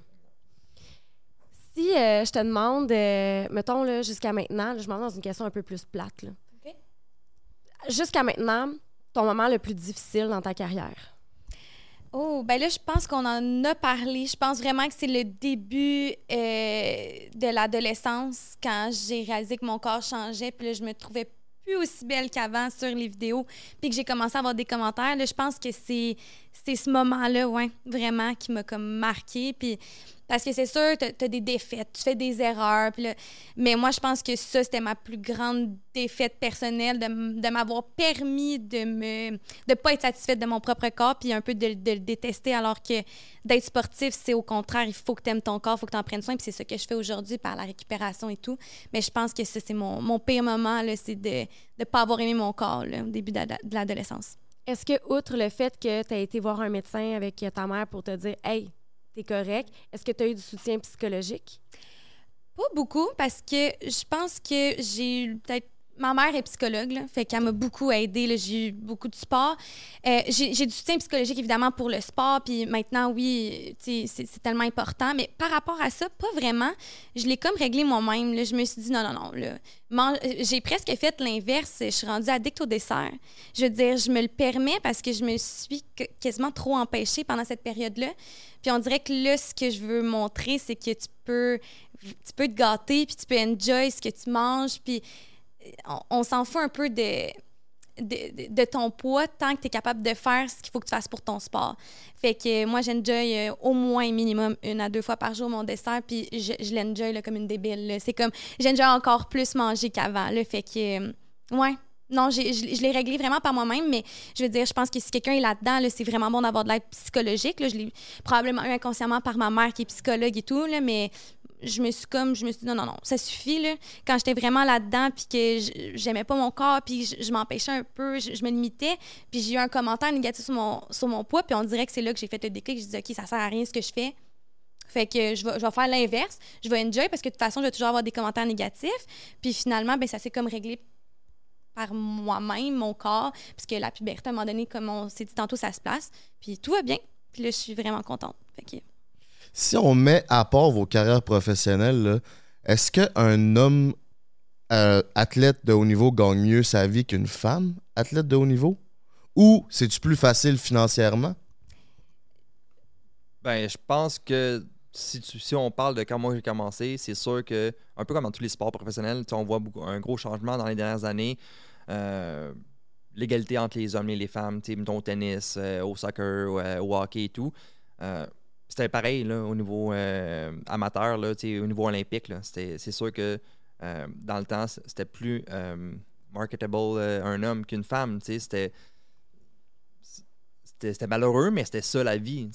Si euh, je te demande, euh, mettons, là, jusqu'à maintenant, là, je m'en vais dans une question un peu plus plate. là. OK. Jusqu'à maintenant, ton moment le plus difficile dans ta carrière? Oh, ben là, je pense qu'on en a parlé. Je pense vraiment que c'est le début euh, de l'adolescence quand j'ai réalisé que mon corps changeait. Puis là, je me trouvais plus aussi belle qu'avant sur les vidéos. Puis que j'ai commencé à avoir des commentaires. Je pense que c'est ce moment-là, ouais, vraiment, qui m'a comme marqué. Parce que c'est sûr, tu as, des défaites, tu fais des erreurs. mais moi, je pense que ça, c'était ma plus grande défaite personnelle, de, de m'avoir permis de me de pas être satisfaite de mon propre corps, puis un peu de, le détester, alors que d'être sportif, c'est au contraire, il faut que tu aimes ton corps, il faut que tu en prennes soin, puis c'est ça que je fais aujourd'hui par la récupération et tout. Mais je pense que ça, c'est mon, pire moment, c'est de ne pas avoir aimé mon corps au début de, de l'adolescence. Est-ce que, outre le fait que tu as été voir un médecin avec ta mère pour te dire Hey, t'es correct, est-ce que tu as eu du soutien psychologique? Pas beaucoup, parce que je pense que j'ai eu peut-être. Ma mère est psychologue, là, fait qu'elle m'a beaucoup aidée. J'ai eu beaucoup de support. Euh, j'ai du soutien psychologique, évidemment, pour le sport. Puis maintenant, oui, c'est tellement important. Mais par rapport à ça, pas vraiment. Je l'ai comme réglé moi-même. Je me suis dit, non, non, non. J'ai presque fait l'inverse. Je suis rendue addict au dessert. Je veux dire, je me le permets parce que je me suis quasiment trop empêchée pendant cette période-là. Puis on dirait que là, ce que je veux montrer, c'est que tu peux, tu peux te gâter, puis tu peux enjoy ce que tu manges, puis on, s'en fout un peu de, de, ton poids tant que tu es capable de faire ce qu'il faut que tu fasses pour ton sport. Fait que moi, j'enjoy euh, au moins minimum une à deux fois par jour mon dessert, puis je, je l'enjoy comme une débile. C'est comme, j'enjoy encore plus manger qu'avant. là. Fait que, euh, ouais. Non, je, l'ai réglé vraiment par moi-même, mais je veux dire, je pense que si quelqu'un est là-dedans, là, c'est vraiment bon d'avoir de l'aide psychologique. Je l'ai probablement eu inconsciemment par ma mère qui est psychologue et tout, mais je me suis comme, je me suis dit non, non, non, ça suffit. Là. Quand j'étais vraiment là-dedans, puis que j'aimais pas mon corps, puis je, m'empêchais un peu, je, me limitais, puis j'ai eu un commentaire négatif sur mon, sur mon poids, puis on dirait que c'est là que j'ai fait le déclic. Je dis, OK, ça sert à rien ce que je fais. Fait que je vais, je vais faire l'inverse. Je vais enjoy parce que de toute façon, je vais toujours avoir des commentaires négatifs. Puis finalement, ben, ça s'est comme réglé par moi-même, mon corps, puisque la puberté, à un moment donné, comme on s'est dit tantôt, ça se place. Puis tout va bien. Puis là, je suis vraiment contente. Fait que Si on met à part vos carrières professionnelles, est-ce qu'un homme euh, athlète de haut niveau gagne mieux sa vie qu'une femme athlète de haut niveau? Ou c'est-tu plus facile financièrement? Ben, je pense que si, on parle de quand moi j'ai commencé, c'est sûr que, un peu comme dans tous les sports professionnels, on voit un gros changement dans les dernières années. Euh, L'égalité entre les hommes et les femmes, mettons au tennis, euh, au soccer, au hockey et tout. C'était pareil là, au niveau euh, amateur, là, au niveau olympique. C'est sûr que euh, dans le temps, c'était plus euh, marketable un homme qu'une femme. C'était malheureux, mais c'était ça la vie.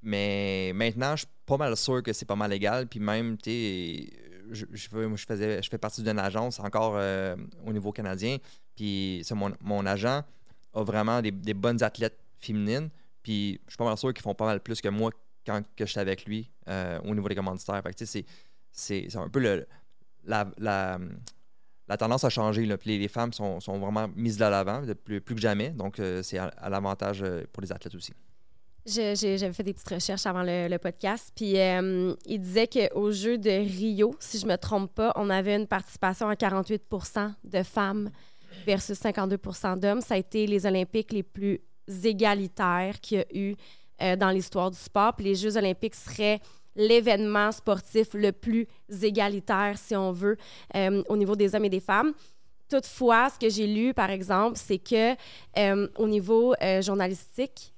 Mais maintenant, je suis pas mal sûr que c'est pas mal légal. Puis même, je, je, faisais, je fais partie d'une agence encore au niveau canadien. Puis mon, mon agent a vraiment des, des bonnes athlètes féminines. Puis je suis pas mal sûr qu'ils font pas mal plus que moi quand que j'étais avec lui euh, au niveau des commanditaires. Fait que, c'est- c'est un peu la, la, tendance a changé. Là. Puis les, les femmes sont, sont vraiment mises de l'avant plus, plus que jamais. Donc, euh, c'est à, l'avantage euh, pour les athlètes aussi. J'avais fait des petites recherches avant le, podcast. Puis il disait qu'au jeu de Rio, si je me trompe pas, on avait une participation à 48% de femmes versus 52% d'hommes. Ça a été les Olympiques les plus égalitaires qu'il y a eu euh, dans l'histoire du sport. Les Jeux olympiques seraient l'événement sportif le plus égalitaire, si on veut, euh, au niveau des hommes et des femmes. Toutefois, ce que j'ai lu, par exemple, c'est que euh, au niveau journalistique,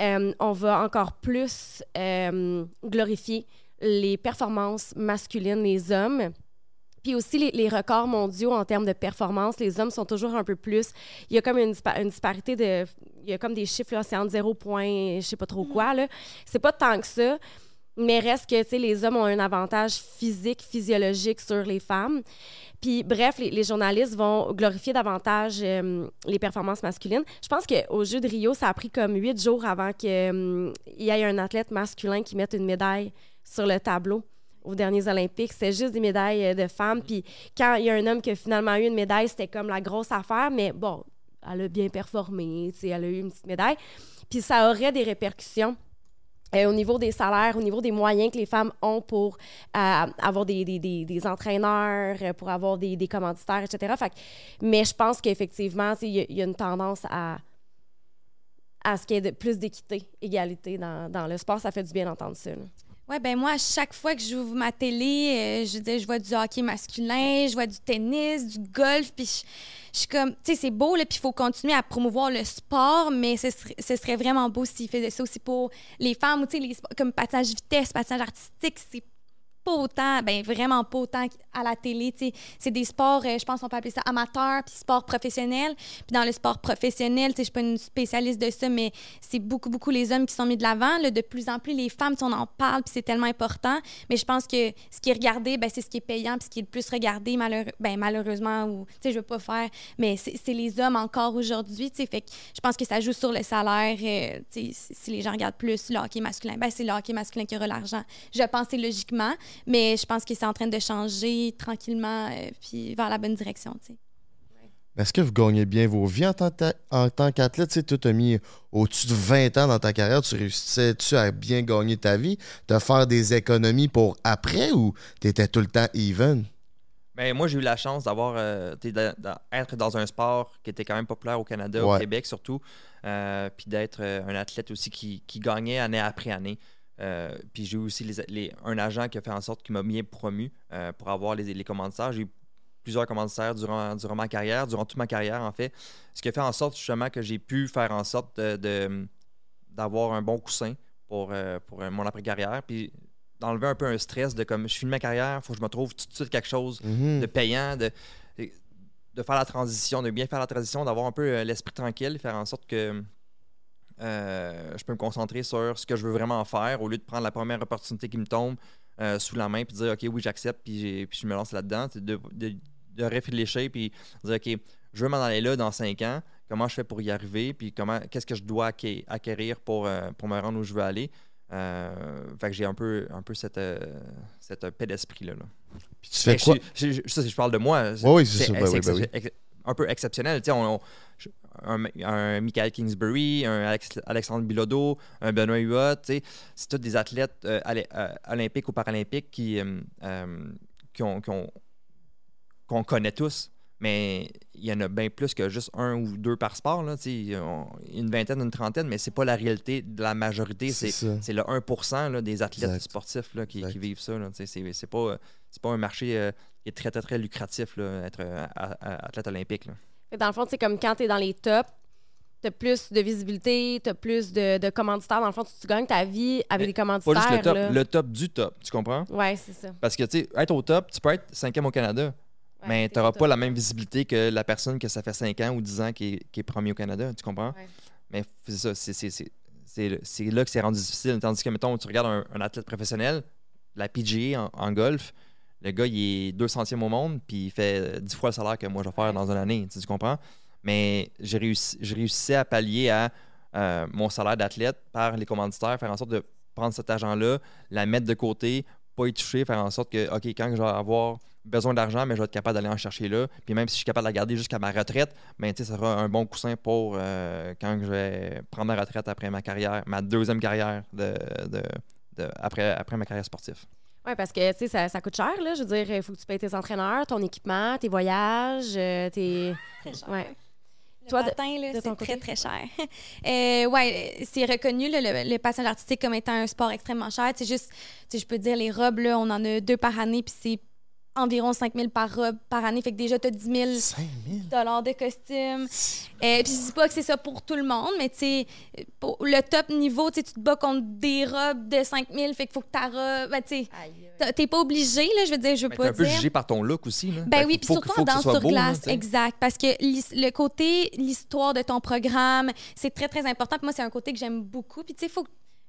on va encore plus glorifier les performances masculines, les hommes. Puis aussi les, les records mondiaux en termes de performance, les hommes sont toujours un peu plus. Il y a comme une, dispa- une disparité de. Il y a comme des chiffres, là, c'est entre 0 point, je sais pas trop quoi. là. C'est pas tant que ça, mais reste que tu sais, les hommes ont un avantage physique, physiologique sur les femmes. Puis bref, les, les journalistes vont glorifier davantage euh, les performances masculines. Je pense qu'au Jeu de Rio, ça a pris comme huit jours avant qu'il y ait un athlète masculin qui mette une médaille sur le tableau aux derniers Olympiques. C'était juste des médailles euh, de femmes. Puis quand il y a un homme qui a finalement eu une médaille, c'était comme la grosse affaire. Mais bon, elle a bien performé, elle a eu une petite médaille. Puis ça aurait des répercussions euh, au niveau des salaires, au niveau des moyens que les femmes ont pour euh, avoir des, entraîneurs, pour avoir des, commanditaires, etc. Mais je pense qu'effectivement, il y, a- une tendance à, ce qu'il y ait plus d'équité, égalité dans, dans le sport. Ça fait du bien d'entendre ça. Ouais, ben moi, à chaque fois que j'ouvre ma télé, euh, je dire, je vois du hockey masculin, je vois du tennis, du golf, puis je, suis comme, tu sais, c'est beau, puis il faut continuer à promouvoir le sport, mais ce serait, ce serait vraiment beau s'ils faisaient ça aussi pour les femmes, ou tu sais, comme patinage vitesse, patinage artistique, c'est pas autant, ben vraiment pas autant à la télé. C'est des sports, euh, je pense qu'on peut appeler ça amateur, puis sport professionnel. Puis dans le sport professionnel, je suis pas une spécialiste de ça, mais c'est beaucoup, beaucoup les hommes qui sont mis de l'avant. De plus en plus, les femmes, on en parle, puis c'est tellement important. Mais je pense que ce qui est regardé, ben, c'est ce qui est payant, puis ce qui est le plus regardé, malheureux, ben, malheureusement, ou, je veux pas faire, mais c'est les hommes encore aujourd'hui. Fait que je pense que ça joue sur le salaire. euh, si, les gens regardent plus le hockey masculin, ben, c'est le hockey masculin qui aura l'argent. Je pense logiquement, mais je pense que c'est en train de changer tranquillement, euh, puis vers la bonne direction, tu sais. Est-ce que vous gagnez bien vos vies en tant, ta- en tant qu'athlète? Tu sais, t'as mis au-dessus de 20 ans dans ta carrière. Tu réussissais-tu à bien gagner ta vie? De faire des économies pour après ou t'étais tout le temps even? Ben, moi, j'ai eu la chance d'avoir euh, d'être dans un sport qui était quand même populaire au Canada, Ouais. au Québec surtout, euh, puis d'être euh, un athlète aussi qui, qui gagnait année après année. Euh, puis j'ai eu aussi les, les- un agent qui a fait en sorte qu'il m'a bien promu euh, pour avoir les, les commanditaires. J'ai eu plusieurs commanditaires durant, durant ma carrière, durant toute ma carrière en fait. Ce qui a fait en sorte justement que j'ai pu faire en sorte de- d'avoir un bon coussin pour, euh, pour mon après-carrière. Puis d'enlever un peu un stress de comme je finis ma carrière, il faut que je me trouve tout de suite quelque chose Mhm. de payant, de, de faire la transition, de bien faire la transition, d'avoir un peu l'esprit tranquille, faire en sorte que euh, je peux me concentrer sur ce que je veux vraiment faire au lieu de prendre la première opportunité qui me tombe euh, sous la main puis dire OK, oui, j'accepte puis, je me lance là-dedans. De, de, de réfléchir puis dire OK, je veux m'en aller là dans cinq ans. Comment je fais pour y arriver? Puis comment qu'est-ce que je dois acqué- acquérir pour, euh, pour me rendre où je veux aller? Euh, fait que j'ai un peu, un peu cette, euh, cette paix d'esprit-là. là. Puis tu fais quoi? je- je- je- ça, je parle de moi. Oui, oui, c'est ça. Ben oui, ben oui. un peu exceptionnel. On- on- un, un Michael Kingsbury, un Alex- Alexandre Bilodeau, un Benoît Huot, c'est tous des athlètes euh, euh, olympiques ou paralympiques qui, euh, qui ont- qui ont- qu'on connaît tous. Mais il y en a bien plus que juste un ou deux par sport. Là, on- une vingtaine, une trentaine, mais c'est pas la réalité de la majorité. C'est le 1 là, des athlètes Exact. sportifs là, qui, vivent ça. C'est pas, pas un marché euh, qui est très, très, très lucratif, là, être euh, athlète olympique. Dans le fond, c'est comme quand tu es dans les tops, tu as plus de visibilité, tu as plus de, de commanditaires. Dans le fond, tu, tu gagnes ta vie avec Mais des Pas commanditaires. juste le top, là. le top du top, tu comprends? Ouais, c'est ça. Parce que, tu sais, être au top, tu peux être cinquième au Canada, Ouais, mais tu n'auras pas la même visibilité que la personne que ça fait 5 ans ou 10 ans qui est, qui est premier au Canada, tu comprends? Ouais. Mais c'est ça, c'est- là que c'est rendu difficile. Tandis que, mettons, tu regardes un, un athlète professionnel, la PGA en, en golf, le gars, il est 200e au monde, puis il fait 10 fois le salaire que moi je vais faire dans une année, tu, comprends? Mais j'ai réussi, je réussissais à pallier à euh, mon salaire d'athlète par les commanditaires, faire en sorte de prendre cet argent-là, la mettre de côté, pas y toucher, faire en sorte que, OK, quand je vais avoir besoin d'argent, mais je vais être capable d'aller en chercher là. Puis même si je suis capable de la garder jusqu'à ma retraite, ben, ça sera un bon coussin pour euh, quand je vais prendre ma retraite après ma carrière, ma deuxième carrière de- de- après, après ma carrière sportive. Oui, parce que tu sais, ça, ça coûte cher. Là. Je veux dire, il faut que tu payes tes entraîneurs, ton équipement, tes voyages, euh, tes. Très cher. Ouais. Le Toi, de- patin, là, de c'est très, très cher. euh, ouais, c'est reconnu, là, le, le patinage artistique, comme étant un sport extrêmement cher. C'est juste, tu sais, je peux dire, les robes, là, on en a deux par année, puis c'est environ 5 000 par robe par année. Fait que déjà, tu as 10 000 5 000? dollars de costume. Euh, puis je dis pas que c'est ça pour tout le monde, mais tu sais, pour le top niveau, tu te bats contre des robes de 5 000, fait qu'il faut que ta robe, ben, tu t'es pas obligé, là, je veux dire, je veux Mais pas t'es un peu dire. jugé par ton look aussi. Là. Ben Fait oui, puis surtout en que danse sur beau, là, glace, exact. Parce que le côté, l'histoire de ton programme, c'est très, très important. Puis moi, c'est un côté que j'aime beaucoup. Puis tu sais, il faut,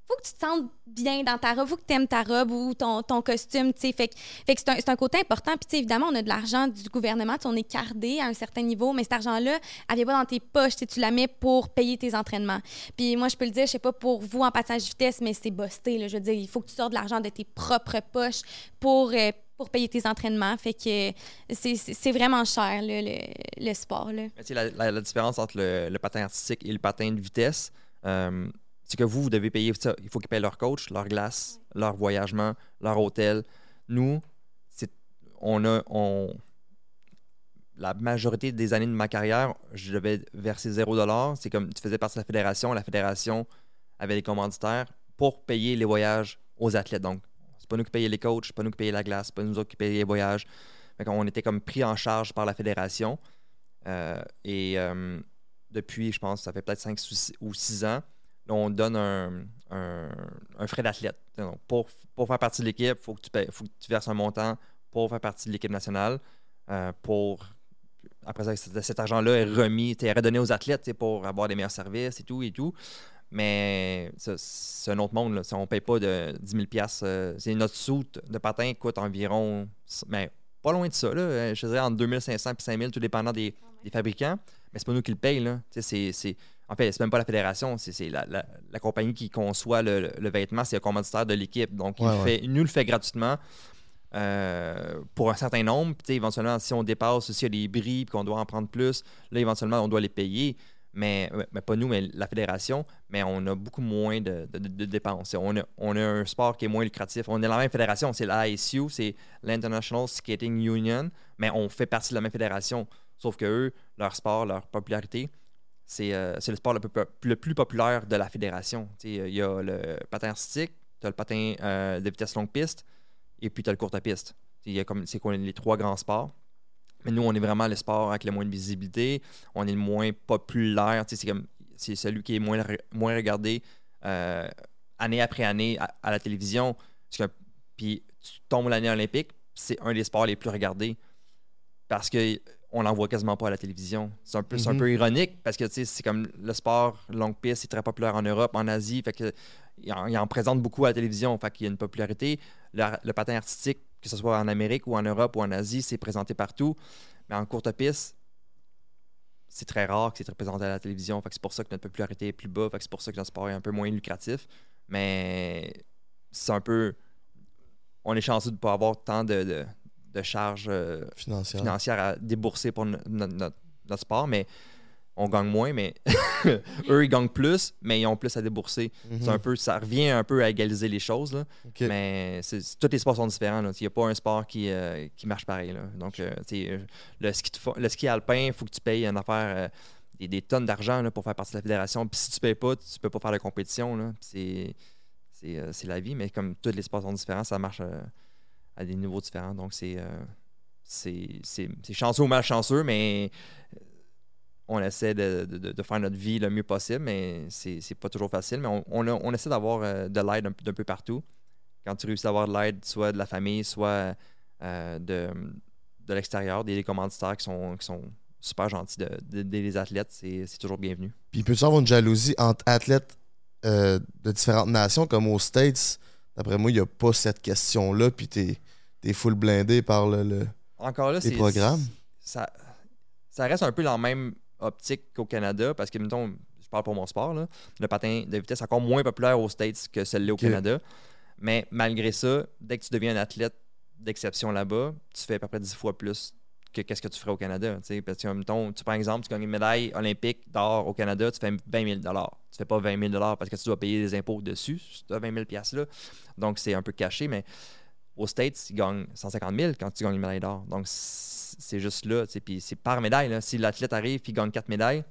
faut que tu te sentes bien dans ta robe, faut que tu aimes ta robe ou ton, costume, tu sais. Fait, que- c'est un, un côté important. Puis évidemment, on a de l'argent du gouvernement, on est cardé à un certain niveau, mais cet argent-là, elle vient pas dans tes poches, tu la mets pour payer tes entraînements. Puis moi, je peux le dire, je sais pas pour vous en passage vitesse, mais c'est busté. Je veux dire, il faut que tu sortes de l'argent de tes propres poches pour... euh, pour payer tes entraînements. Fait que c'est- vraiment cher, le, le sport. La, différence entre le, le patin artistique et le patin de vitesse, euh, c'est que vous, vous devez payer ça. Il faut qu'ils payent leur coach, leur glace, leur voyagement, leur hôtel. Nous, c'est, on a, on, la majorité des années de ma carrière, je devais verser 0 C'est comme tu faisais partie de la fédération. La fédération avait des commanditaires pour payer les voyages aux athlètes. Donc, c'est pas nous qui payons les coachs, c'est pas nous qui payons la glace, c'est pas nous autres qui payons les voyages. on était comme pris en charge par la fédération. Euh, et euh, depuis, je pense, ça fait peut-être 5 ou 6 ans, on donne un, un, frais d'athlète. Pour, pour, faire partie de l'équipe, il faut, que tu faut que tu verses un montant pour faire partie de l'équipe nationale. Euh, pour après ça, cet argent-là est remis, est redonné aux athlètes pour avoir des meilleurs services et tout et tout. Mais c'est un autre monde. Là. On ne paye pas de 10 000 euh, C'est notre soute de patin coûte environ, mais pas loin de ça. Là, euh, je dirais entre 2500 et 5000, tout dépendant des, des fabricants. Mais c'est pas nous qui le payons. Là. C'est, en fait, c'est même pas la fédération, c'est, la, la, compagnie qui conçoit le, le, vêtement, c'est le commanditaire de l'équipe. Donc, il, fait, nous le fait gratuitement. Euh, pour un certain nombre. Puis, éventuellement, si on dépasse, s'il y a des bris qu'on doit en prendre plus, là, éventuellement, on doit les payer. Mais, mais, pas nous, mais la fédération, mais on a beaucoup moins de, dépenses. On a, on a, un sport qui est moins lucratif. On est la même fédération, c'est l'ISU, c'est l'International Skating Union, mais on fait partie de la même fédération. Sauf que eux, leur sport, leur popularité, c'est euh, le sport le plus, populaire de la fédération. Il y a le patin artistique, tu as le patin euh, de vitesse longue piste, et puis tu as le courte piste. C'est quoi les trois grands sports. Mais nous, on est vraiment le sport avec le moins de visibilité. On est le moins populaire. C'est celui qui est moins, moins regardé euh, année après année à, la télévision. Puis tu tombes l'année olympique, c'est un des sports les plus regardés parce qu'on n'en voit quasiment pas à la télévision. C'est un, peu, un mm-hmm. peu ironique parce que c'est comme le sport longue piste, c'est très populaire en Europe, en Asie. Fait que, il en, présente beaucoup à la télévision. Fait qu'il y a une popularité. le patin artistique, que ce soit en Amérique ou en Europe ou en Asie, c'est présenté partout. Mais en courte piste, c'est très rare que c'est représenté à la télévision. c'est pour ça que notre popularité est plus bas. c'est pour ça que notre sport est un peu moins lucratif. Mais c'est un peu. On est chanceux de ne pas avoir tant de, charges euh, financières. à débourser pour notre sport. Mais on gagne moins, mais eux, ils gagnent plus, mais ils ont plus à débourser. C'est un mhm. peu, ça revient un peu à égaliser les choses. Là. Mais tous les sports sont différents. Il n'y a pas un sport qui, euh, qui marche pareil. Donc, euh, le, ski le ski alpin, il faut que tu payes une affaire, des, tonnes d'argent pour faire partie de la fédération. Puis si tu ne payes pas, tu ne peux pas faire la compétition. C'est la vie, mais comme tous les sports sont différents, ça marche à des niveaux différents. Donc, c'est c'est chanceux ou malchanceux, mais on essaie de, faire notre vie le mieux possible, mais c'est pas toujours facile. Mais on, on, essaie d'avoir euh, de l'aide d'un peu partout. Quand tu réussis à avoir de l'aide, soit de la famille, soit euh, de, de l'extérieur, des, commanditaires qui sont, qui sont super gentils les athlètes, c'est toujours bienvenu. Puis peut-tu avoir une jalousie entre athlètes euh, de différentes nations, comme aux States? D'après moi, il n'y a pas cette question-là, puis tu es, full blindé par le, Encore là, les programmes. Ça, ça reste un peu dans le même optique qu'au Canada, parce que, mettons, je parle pour mon sport, le patin de vitesse est encore moins populaire aux States que celui-là au Canada. Mais malgré ça, dès que tu deviens un athlète d'exception là-bas, tu fais à peu près 10 fois plus que qu'est-ce que tu ferais au Canada. Parce que, mettons, tu, par exemple, tu gagnes une médaille olympique d'or au Canada, tu fais 20 000 Tu fais pas 20 000 parce que tu dois payer des impôts dessus, tu as 20 000 là. Donc, c'est un peu caché, mais aux States, tu gagnes 150 000 quand tu gagnes une médaille d'or. Donc, c'est juste là. Puis c'est par médaille. Là. Si l'athlète arrive et gagne quatre médailles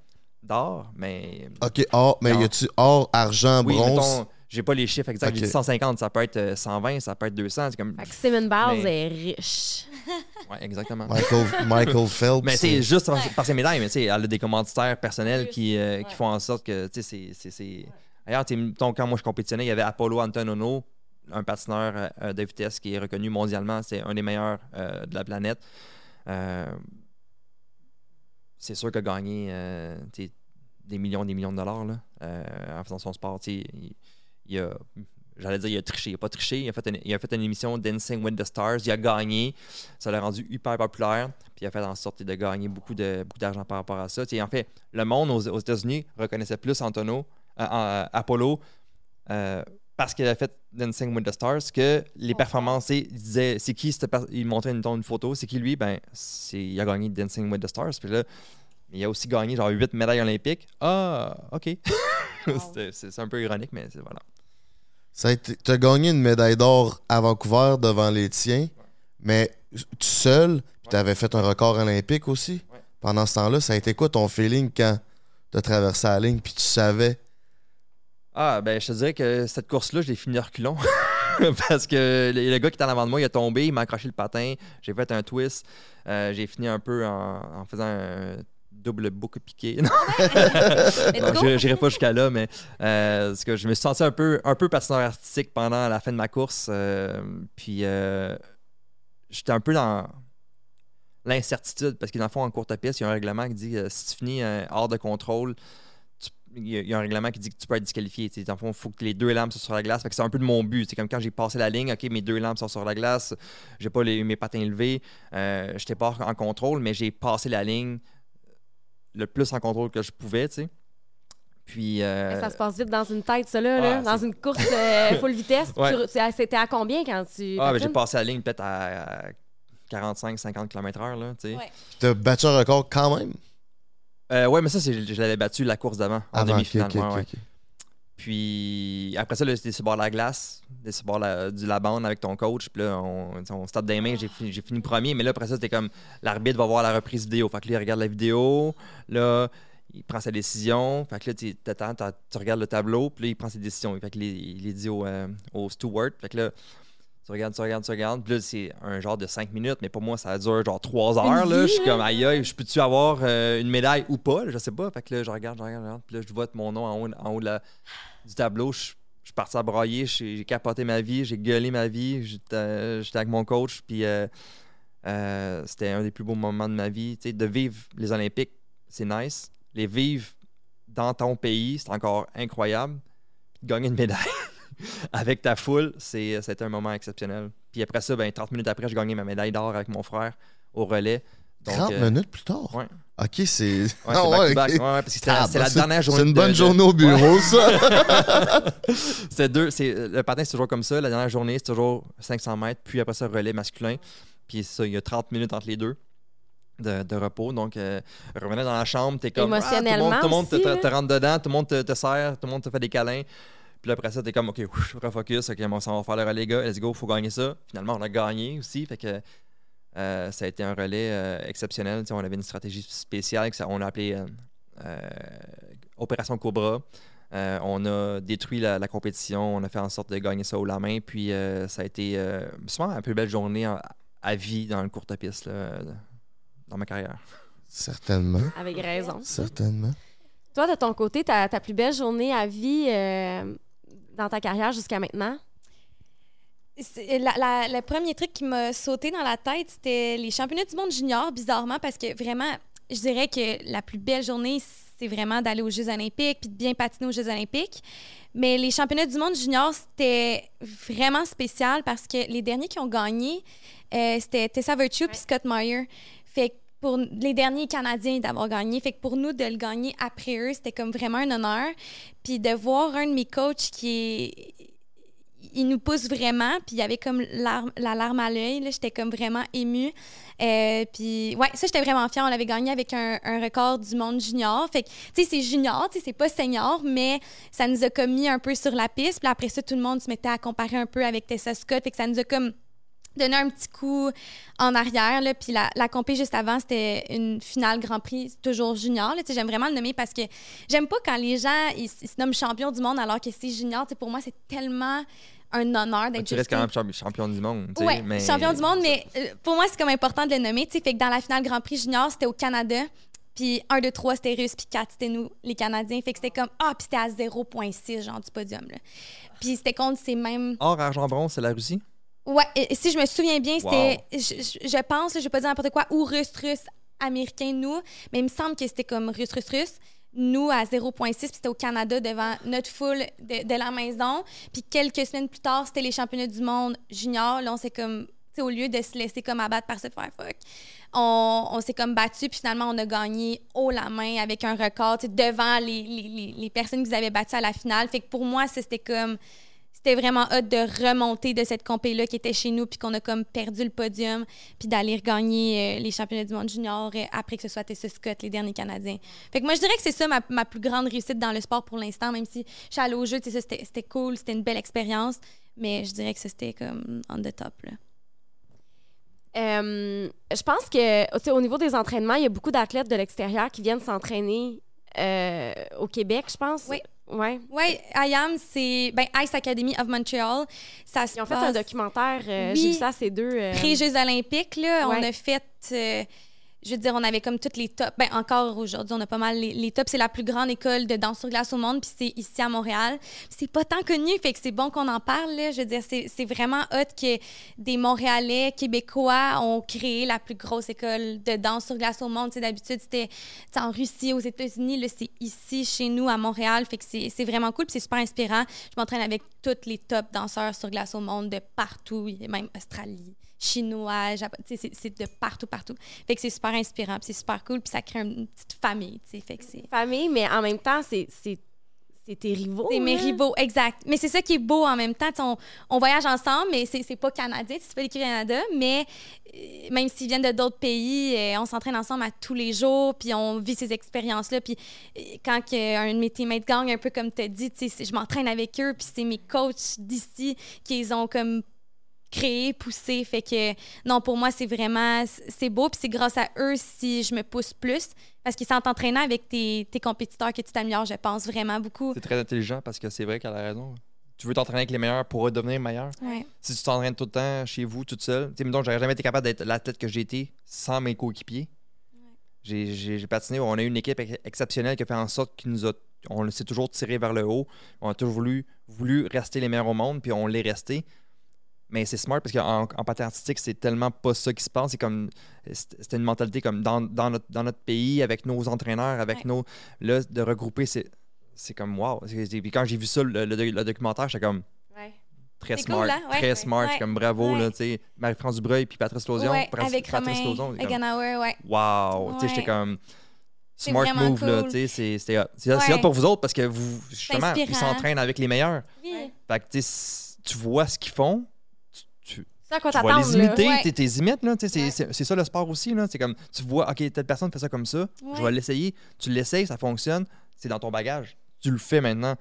d'or, mais. OK, or, mais y a-tu or, argent, oui, bronze? J'ai pas les chiffres exacts. J'ai dit 150, ça peut être 120, euh, ça peut être 200. C'est comme... Simon Biles est riche. oui, exactement. Michael, Michael Phelps. Mais c'est juste par, ses médailles, mais tu sais, elle a des commanditaires personnels qui, euh, qui font en sorte que, tu sais, c'est. D'ailleurs, quand moi je compétitionnais, il y avait Apollo Antonono, un patineur euh, de vitesse qui est reconnu mondialement. C'est un des meilleurs de la planète. Euh, c'est sûr qu'il a gagné euh, des millions des millions de dollars là, euh, en faisant son sport. Il, il, a, j'allais dire, il a triché. Il n'a pas triché. Il a, fait une, il a fait une émission Dancing with the Stars. Il a gagné. Ça l'a rendu hyper populaire. Puis il a fait en sorte de gagner beaucoup, de, beaucoup d'argent par rapport à ça. en fait, le monde aux, États-Unis reconnaissait plus Antonio, Apollo parce qu'il a fait Dancing with the Stars que les performances, il disait c'est qui, il montrait une, une photo, c'est qui lui, ben il a gagné Dancing with the Stars. Puis là, Il a aussi gagné genre 8 médailles olympiques. Ah, OK. C'était- c'est c'est un peu ironique, mais c'est- voilà. Ça a été, t'as gagné une médaille d'or à Vancouver devant les tiens, mais tout seul, puis t'avais fait un record olympique aussi. Pendant ce temps-là, ça a été quoi ton feeling quand t'as traversé la ligne, puis tu savais? Ah, ben, je te dirais que cette course-là, je l'ai fini reculons. Parce que le, le gars qui était en avant de moi, il a tombé, il m'a accroché le patin, j'ai fait un twist. Euh, j'ai fini un peu en, en faisant un double boucle piqué. Non, Let's non, go. je n'irai pas jusqu'à là, mais euh, parce que je me suis senti un peu, un peu patineur artistique pendant la fin de ma course. euh, puis euh, j'étais un peu dans l'incertitude parce que dans le fond, en courte piste, il y a un règlement qui dit si tu finis hors de contrôle, il y, a- il y a un règlement qui dit que tu peux être disqualifié. tu sais. Dans le fond, il faut que les deux lampes soient sur la glace. C'est un peu de mon but. C'est comme quand j'ai passé la ligne, OK, mes deux lampes sont sur la glace, j'ai pas les- mes patins levés, euh, j'étais pas en contrôle, mais j'ai passé la ligne le plus en contrôle que je pouvais, tu sais. Puis. euh, Ça se passe vite dans une tête, ça, là. Ah, là. dans une course euh, full vitesse. Ouais. C'était à combien quand tu. Ah, ben, j'ai passé la ligne peut-être à 45-50 km/h, là, tu sais. Ouais. Puis t'as battu un record quand même? Euh, ouais, mais ça, c'est- je l'avais battu la course d'avant, en demi-finale. ouais. Puis après ça, c'était sur bord de la glace, c'était sur bord la- du la bande avec ton coach. Puis là, on, on se tape des mains, j'ai fini, premier. Mais là, après ça, c'était comme l'arbitre va voir la reprise vidéo. Fait que là, il regarde la vidéo. Là, il prend sa décision. Fait que là, tu tu regardes le tableau. Puis là, il prend ses décisions. Fait que là, il les dit au, euh, au steward. Fait que là, regardes, tu regardes, tu regardes. Puis là, c'est un genre de 5 minutes. Mais pour moi, ça dure genre 3 heures. Là. Je suis comme, aïe, aïe, je peux-tu avoir euh, une médaille ou pas? je sais pas. Fait que là, je regarde, je regarde, je regarde. Puis là, je vois mon nom en haut, en haut de la- du tableau. Je, je suis parti à broyer. J'ai capoté ma vie. J'ai gueulé ma vie. J'étais j'étais avec mon coach. Puis euh, euh, c'était un des plus beaux moments de ma vie. Tu sais, de vivre les Olympiques, c'est nice. Les vivre dans ton pays, c'est encore incroyable. Puis de gagner une médaille avec ta foule, c'est c'était un moment exceptionnel. Puis après ça, ben, 30 minutes après, j'ai gagné ma médaille d'or avec mon frère au relais. Donc, 30 euh, minutes plus tard? ouais. Ok, c'est. Ouais, Ah c'est ouais, back-to-back. ok. Ouais, ouais, parce que c'était Ah, c'était bah, la dernière journée. C'est une bonne de- journée au bureau, ça. C'est deux, c'est le patin c'est toujours comme ça. La dernière journée c'est toujours 500 mètres, puis après ça relais masculin. Puis ça, il y a 30 minutes entre les deux de, de repos. Donc euh, revenir dans la chambre, t'es comme ah, tout le monde, Émotionnellement tout le monde aussi, te rentre dedans, tout le monde te, te serre, tout le monde te fait des câlins. Puis là, après ça, t'es comme OK, ouf, refocus, ok, on s'en va faire le relais, gars, let's go, faut gagner ça. Finalement, on a gagné aussi, fait que euh, ça a été un relais euh, exceptionnel. On avait une stratégie spéciale que ça- on a appelé euh, euh, Opération Cobra. Euh, on a détruit la, la compétition, on a fait en sorte de gagner ça haut la main, puis euh, ça a été euh, souvent la plus belle journée en- à vie dans le courte piste là, dans ma carrière. Certainement. Avec raison. Certainement. Toi, de ton côté, ta, ta plus belle journée à vie euh, dans ta carrière jusqu'à maintenant? La- la- le premier truc qui m'a sauté dans la tête, c'était les championnats du monde junior, bizarrement, parce que vraiment, je dirais que la plus belle journée, c'est vraiment d'aller aux Jeux olympiques puis de bien patiner aux Jeux olympiques. Mais les championnats du monde junior, c'était vraiment spécial parce que les derniers qui ont gagné, euh, c'était Tessa Virtue puis Scott Meyer. Fait que pour les derniers Canadiens d'avoir gagné. Fait que pour nous, de le gagner après eux, c'était comme vraiment un honneur. Puis de voir un de mes coachs qui il nous pousse vraiment, puis il y avait comme la larme à l'œil, j'étais comme vraiment émue. Euh, puis ouais, ça, j'étais vraiment fière. On l'avait gagné avec un, un record du monde junior. Fait que, tu sais, c'est junior, tu sais, c'est pas senior, mais ça nous a comme mis un peu sur la piste. Puis après ça, tout le monde se mettait à comparer un peu avec Tessa Scott. Fait que ça nous a comme donné un petit coup en arrière. Là. Puis la, la compé juste avant, c'était une finale Grand Prix, toujours junior. Là. J'aime vraiment le nommer parce que j'aime pas quand les gens ils, ils se nomment champion du monde alors que c'est junior. Pour moi, c'est tellement un honneur d'être Tu restes quand même champ- champion du monde. mais... champion du monde, mais euh, pour moi, c'est comme important de le nommer. Fait que dans la finale Grand Prix junior, c'était au Canada. Puis 1, 2, 3, c'était russe. Puis 4, c'était nous, les Canadiens. Fait que c'était comme, ah, puis c'était à 0,6, genre, du podium. Là. Puis c'était contre ces mêmes. Or, argent, bronze, c'est la Russie? Ouais, et- si je me souviens bien, c'était, je, je- je pense, je vais pas dire n'importe quoi, ou russe, russe, américain, nous, mais il me semble que c'était comme russe, russe, russe. Nous, à 0,6, puis c'était au Canada devant notre foule de, de la maison. Puis quelques semaines plus tard, c'était les championnats du monde junior. Là, on s'est comme, tu sais, au lieu de se laisser comme abattre par ce Firefox, on, on s'est comme battu, puis finalement, on a gagné haut la main avec un record, tu sais, devant les, les, les, les personnes qui nous avaient battus à la finale. Fait que pour moi, c'était comme c'était vraiment hâte de remonter de cette compé-là qui était chez nous, puis qu'on a comme perdu le podium, puis d'aller regagner euh, les championnats du monde junior euh, après que ce soit Tessa Scott, les derniers Canadiens. Fait que moi, je dirais que c'est ça ma, ma plus grande réussite dans le sport pour l'instant, même si je suis allée au jeu, tu sais, ça, c'était c'était cool, c'était une belle expérience, mais je dirais que c'était comme on the top, là. Euh, je pense que tu sais, au niveau des entraînements, il y a beaucoup d'athlètes de l'extérieur qui viennent s'entraîner euh, au Québec, je pense. Oui. Ouais. Oui, IAM, c'est ben, Ice Academy of Montreal. Ça se Ils ont fait un documentaire. euh, Oui. J'ai vu ça, ces deux. euh, pré-Jeux olympiques. Là, On Ouais. a fait... euh, je veux dire, on avait comme toutes les tops. Ben, encore aujourd'hui, on a pas mal les, les tops. C'est la plus grande école de danse sur glace au monde, puis c'est ici à Montréal. C'est pas tant connu, fait que c'est bon qu'on en parle. là. Je veux dire, c'est vraiment hot que des Montréalais, Québécois ont créé la plus grosse école de danse sur glace au monde. D'habitude, c'était en Russie, aux États-Unis. Là, c'est ici, chez nous, à Montréal. Fait que c'est vraiment cool, c'est super inspirant. Je m'entraîne avec tous les top danseurs sur glace au monde de partout, même Australie, Chinois, Japon, tu sais, c'est de partout, partout. Fait que c'est super inspirant, puis c'est super cool, puis ça crée une petite famille, tu sais. Fait que c'est. famille, mais en même temps, c'est c'est c'est tes rivaux. C'est mes rivaux, exact. Mais c'est ça qui est beau en même temps. On, on voyage ensemble, mais c'est c'est pas canadien, c'est pas l'équipe Canada, mais euh, même s'ils viennent de d'autres pays, euh, on s'entraîne ensemble à tous les jours, puis on vit ces expériences-là. Puis euh, quand un de mes teammates gagne, un peu comme tu as dit, je m'entraîne avec eux, puis c'est mes coachs d'ici qui les ont comme créé, poussé. Fait que non, pour moi, c'est vraiment, c'est beau, puis c'est grâce à eux si je me pousse plus. Parce que c'est en t'entraînant avec tes, tes compétiteurs que tu t'améliores, je pense vraiment beaucoup. C'est très intelligent parce que c'est vrai qu'elle a raison. Tu veux t'entraîner avec les meilleurs pour devenir meilleur. Ouais. Si tu t'entraînes tout le temps chez vous, toute seule, tu sais, mettons, j'aurais jamais été capable d'être l'athlète que j'ai été sans mes coéquipiers. J'ai- patiné, on a eu une équipe ex- exceptionnelle qui a fait en sorte qu'il nous a. On s'est toujours tiré vers le haut. On a toujours voulu, voulu rester les meilleurs au monde, puis on l'est resté. Mais c'est smart parce qu'en en patin artistique, c'est tellement pas ça qui se passe. C'est comme. C'était une mentalité comme dans, dans notre, dans notre pays, avec nos entraîneurs, avec Ouais. nos. Là, de regrouper, c'est. C'est comme wow. Puis quand j'ai vu ça, le, le- le documentaire, j'étais comme Ouais. très smart. cool, hein? Ouais. Très smart. Comme bravo, là, tu sais. Marie-France Dubreuil puis Patrice Patrice- avec Patrice Eganauer, ouais. Wow! Tu sais, j'étais comme. Smart move, là. Tu sais, c'est- hot. C'est Ouais. hot pour vous autres parce que vous, justement, ils s'entraînent avec les meilleurs. Oui. Fait que, tu vois ce qu'ils font. Tu, tu, C'est à quoi tu vas les imiter, Ouais. t'es- t'es imites, là. C'est- Ouais. c'est c'est ça le sport aussi, là. C'est comme, tu vois, OK, telle personne fait ça comme ça. Je vais l'essayer. Tu l'essayes, ça fonctionne. C'est dans ton bagage. Tu le fais maintenant.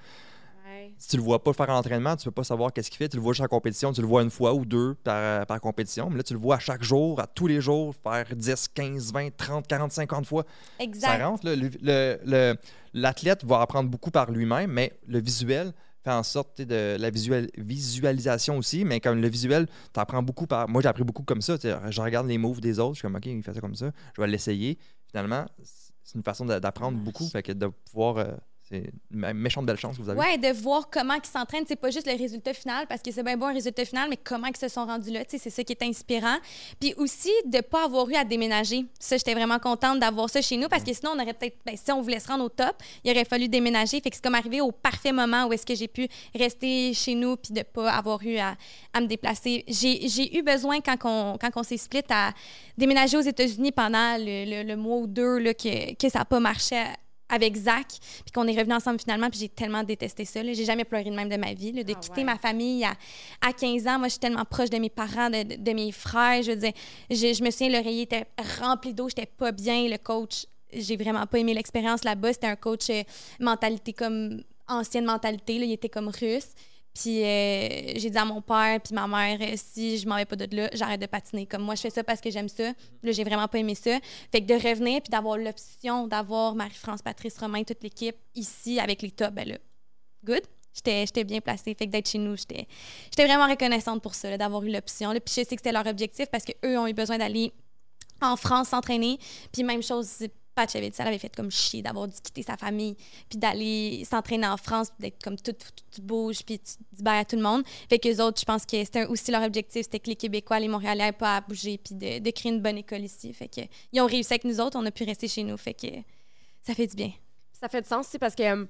Si tu le vois pas faire en entraînement, tu peux pas savoir qu'est-ce qu'il fait. Tu le vois juste en compétition, tu le vois une fois ou deux par, par compétition. Mais là, tu le vois à chaque jour, à tous les jours, faire 10, 15, 20, 30, 40, 50 fois. Exact. Ça rentre. là. Le- le- le- L'athlète va apprendre beaucoup par lui-même, mais le visuel fait en sorte de la visualisation aussi. Mais comme le visuel, tu apprends beaucoup par. Moi, j'ai appris beaucoup comme ça. Je regarde les moves des autres, je suis comme, OK, il fait ça comme ça. Je vais l'essayer. Finalement, c'est une façon d'apprendre beaucoup. Fait que de pouvoir. euh, c'est une méchante belle chance vous avez. Ouais, de voir comment ils s'entraînent, c'est pas juste le résultat final parce que c'est bien bon un résultat final, mais comment ils se sont rendus là, c'est ça qui est inspirant. Puis aussi de pas avoir eu à déménager. Ça, j'étais vraiment contente d'avoir ça chez nous parce que sinon on aurait peut-être ben, si on voulait se rendre au top, il aurait fallu déménager. Fait que c'est comme arrivé au parfait moment où est-ce que j'ai pu rester chez nous puis de pas avoir eu à, à me déplacer. J'ai eu besoin quand on quand s'est split à déménager aux États-Unis pendant le, le- le mois ou deux là, que, que ça n'a pas marché avec Zach, puis qu'on est revenu ensemble finalement, puis j'ai tellement détesté ça. J'ai jamais pleuré de même de ma vie, là, de Ah quitter ouais. ma famille à, à 15 ans. Moi, je suis tellement proche de mes parents, de, de- de mes frères. Je veux dire, je, je me souviens, l'oreiller était rempli d'eau, j'étais pas bien. Le coach, j'ai vraiment pas aimé l'expérience là-bas. C'était un coach euh, mentalité comme ancienne mentalité, là. il était comme russe. Puis euh, j'ai dit à mon père puis ma mère, euh, si je m'en vais pas de là, j'arrête de patiner. Comme moi, je fais ça parce que j'aime ça. Là, j'ai vraiment pas aimé ça. Fait que de revenir puis d'avoir l'option d'avoir Marie-France, Patrice, Romain, toute l'équipe ici avec les tops, ben là, good. J'étais j'étais bien placée. Fait que d'être chez nous, j'étais vraiment reconnaissante pour ça, d'avoir eu l'option. Puis je sais que c'était leur objectif parce qu'eux ont eu besoin d'aller en France s'entraîner. Puis même chose, Ça, elle avait fait comme chier d'avoir dû quitter sa famille, puis d'aller s'entraîner en France, puis d'être comme tout, tout, tu bouges, puis tu dis bye à tout le monde. Fait que les autres, je pense que c'était aussi leur objectif, c'était que les Québécois, les Montréalais n'aient pas à bouger, puis de, créer une bonne école ici. Fait que ils ont réussi avec nous autres, on a pu rester chez nous. Fait que ça fait du bien. Ça fait du sens aussi parce que euh,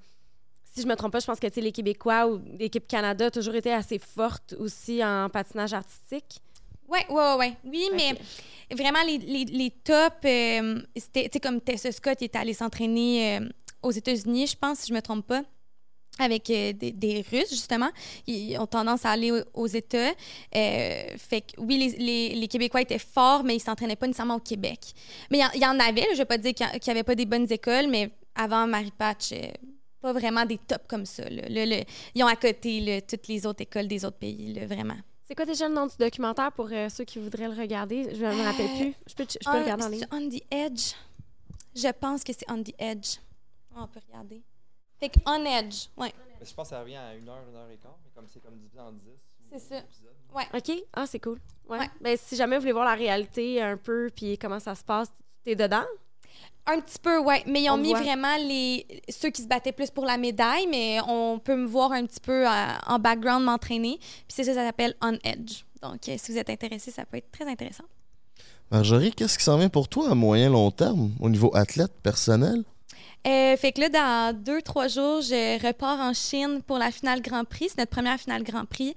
si je me trompe pas, je pense que les Québécois ou l'équipe Canada a toujours été assez forte aussi en patinage artistique. Ouais, ouais, ouais, ouais. Oui, mais vraiment, les, les, les tops, euh, c'était, tu sais, comme Tessa Scott, il était allé s'entraîner euh, aux États-Unis, je pense, si je me trompe pas. avec euh, des, des Russes, justement. Ils ont tendance à aller au- aux États. Euh, fait que, oui, les, les- les Québécois étaient forts, mais ils s'entraînaient pas nécessairement au Québec. Mais il y en- il y, en avait, là, je vais pas dire qu'il n'y avait pas des bonnes écoles, mais avant Marie Patch, euh, pas vraiment des tops comme ça. là. Là, le- ils ont à côté toutes les autres écoles des autres pays, vraiment. C'est quoi déjà le nom du documentaire pour euh, ceux qui voudraient le regarder? Je me rappelle Euh, plus. Je peux, je peux On- regarder en ligne. On the Edge? Je pense que c'est On the Edge. On peut regarder. Fait que On Edge, ouais. Mais je pense que ça revient à une heure, une heure et quart, mais comme c'est comme divisé en 10. C'est ça. épisodes. OK. Ah, c'est cool. Ouais. Ouais. Ben, si jamais vous voulez voir la réalité un peu puis comment ça se passe, t'es dedans? Un petit peu, ouais. Mais ils ont On mis voit. vraiment les ceux qui se battaient plus pour la médaille, mais on peut me voir un petit peu euh, en background m'entraîner. Puis c'est ça, ça s'appelle On Edge. Donc, euh, si vous êtes intéressé, ça peut être très intéressant. Marjorie, qu'est-ce qui s'en vient pour toi à moyen long terme au niveau athlète personnel? Euh, fait que là, dans deux, trois jours, je repars en Chine pour la finale Grand Prix. C'est notre première finale Grand Prix.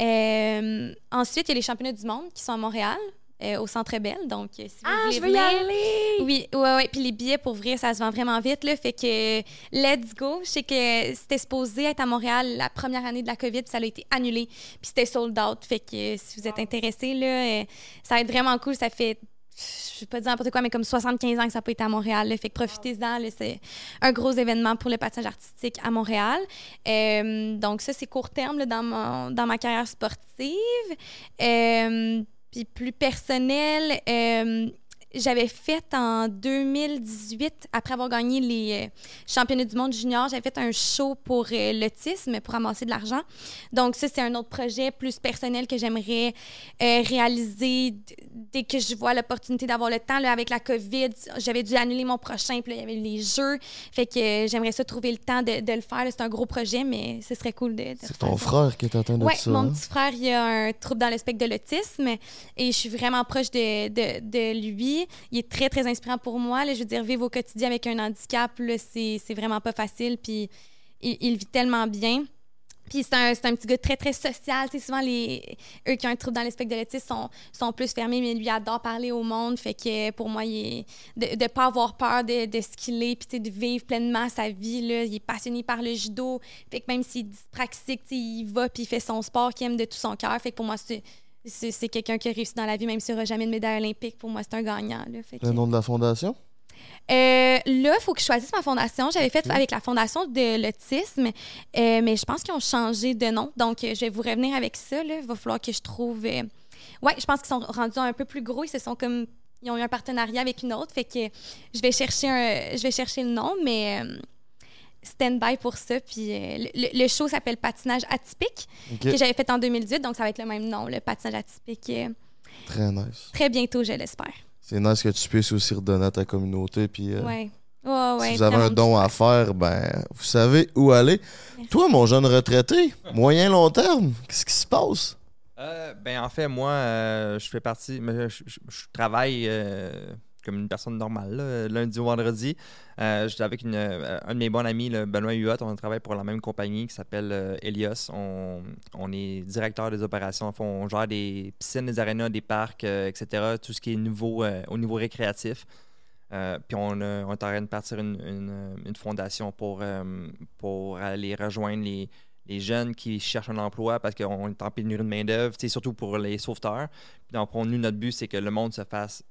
Euh, ensuite, il y a les championnats du monde qui sont à Montréal, euh, au Centre Bell. Donc, euh, si vous Ah, voulez je veux y venir- aller! Oui, ouais, ouais. Puis les billets, pour vrai, ça se vend vraiment vite, là. Fait que, let's go. Je sais que c'était supposé être à Montréal la première année de la COVID, puis ça a été annulé. Puis c'était sold out. Fait que, si vous êtes intéressés, là, euh, ça va être vraiment cool. Ça fait, je vais pas dire n'importe quoi, mais comme 75 ans que ça peut être à Montréal, là. Fait que profitez-en. C'est un gros événement pour le patinage artistique à Montréal. Euh, donc, ça, c'est court terme, là, dans, mon, dans ma carrière sportive. Euh, puis plus personnel, euh, j'avais fait en 2018, après avoir gagné les euh, championnats du monde junior, j'avais fait un show pour euh, l'autisme, pour ramasser de l'argent. Donc ça, c'est un autre projet plus personnel que j'aimerais euh, réaliser dès que je vois l'opportunité d'avoir le temps. Là, avec la COVID, j'avais dû annuler mon prochain, puis là, il y avait les jeux. Fait que euh, j'aimerais ça trouver le temps de, de le faire. C'est un gros projet, mais ce serait cool de, de C'est ton ça. frère qui est atteint de Oui, ça. mon hein? petit frère, il a un trouble dans le spectre de l'autisme et je suis vraiment proche de, de, de Il est très, très inspirant pour moi. Là, je veux dire, vivre au quotidien avec un handicap, c'est vraiment pas facile. Puis il, vit tellement bien. Puis c'est un, un petit gars très, très social. Tu sais, souvent, les, eux qui ont un trouble dans le spectre de l'autisme sont, sont plus fermés, mais lui adore parler au monde. Fait que pour moi, il est, de ne pas avoir peur de, de ce qu'il est, puis de vivre pleinement sa vie. Là. Il est passionné par le judo. Fait que même s'il est dyspraxique, tu sais, il va puis il fait son sport qu'il aime de tout son cœur. Fait que pour moi, c'est, c'est, quelqu'un qui a réussi dans la vie, même s'il n'aura jamais de médaille olympique. Pour moi, c'est un gagnant. Là. Fait que- Le nom de la fondation? euh, là, il faut que je choisisse ma fondation. J'avais fait avec la fondation de l'autisme, euh, mais je pense qu'ils ont changé de nom. Donc, euh, je vais vous revenir avec ça. Là. Il va falloir que je trouve. euh, Ouais, je pense qu'ils sont rendus un peu plus gros. Ils se sont comme. Ils ont eu un partenariat avec une autre. Fait que je vais chercher, un... je vais chercher le nom, mais. Stand-by pour ça. Puis euh, le, show s'appelle Patinage atypique, que j'avais fait en 2018, donc ça va être le même nom, le patinage atypique. euh, Très nice. très bientôt, je l'espère. C'est nice que tu puisses aussi redonner à ta communauté. Puis, euh, Ouais. Ouais, ouais, si vous avez un don à faire, ben, vous savez où aller. Merci. Toi, mon jeune retraité, moyen long terme, qu'est-ce qui se passe? Euh, ben en fait, moi, euh, je fais partie. mais Je, je- je travaille euh, comme une personne normale, lundi au vendredi. Euh, J'étais avec une, euh, un de mes bons amis, le Benoît Huot. On travaille pour la même compagnie qui s'appelle euh, Elios. On, on est directeur des opérations. En fait, on gère des piscines, des arénas, des parcs, euh, etc. Tout ce qui est nouveau, euh, au niveau récréatif. Puis on, on est en train de partir une, une- fondation pour, pour aller rejoindre les, les jeunes qui cherchent un emploi parce qu'on est en pénurie de main-d'œuvre, surtout pour les sauveteurs. Puis donc, pour nous, notre but, c'est que le monde se fasse,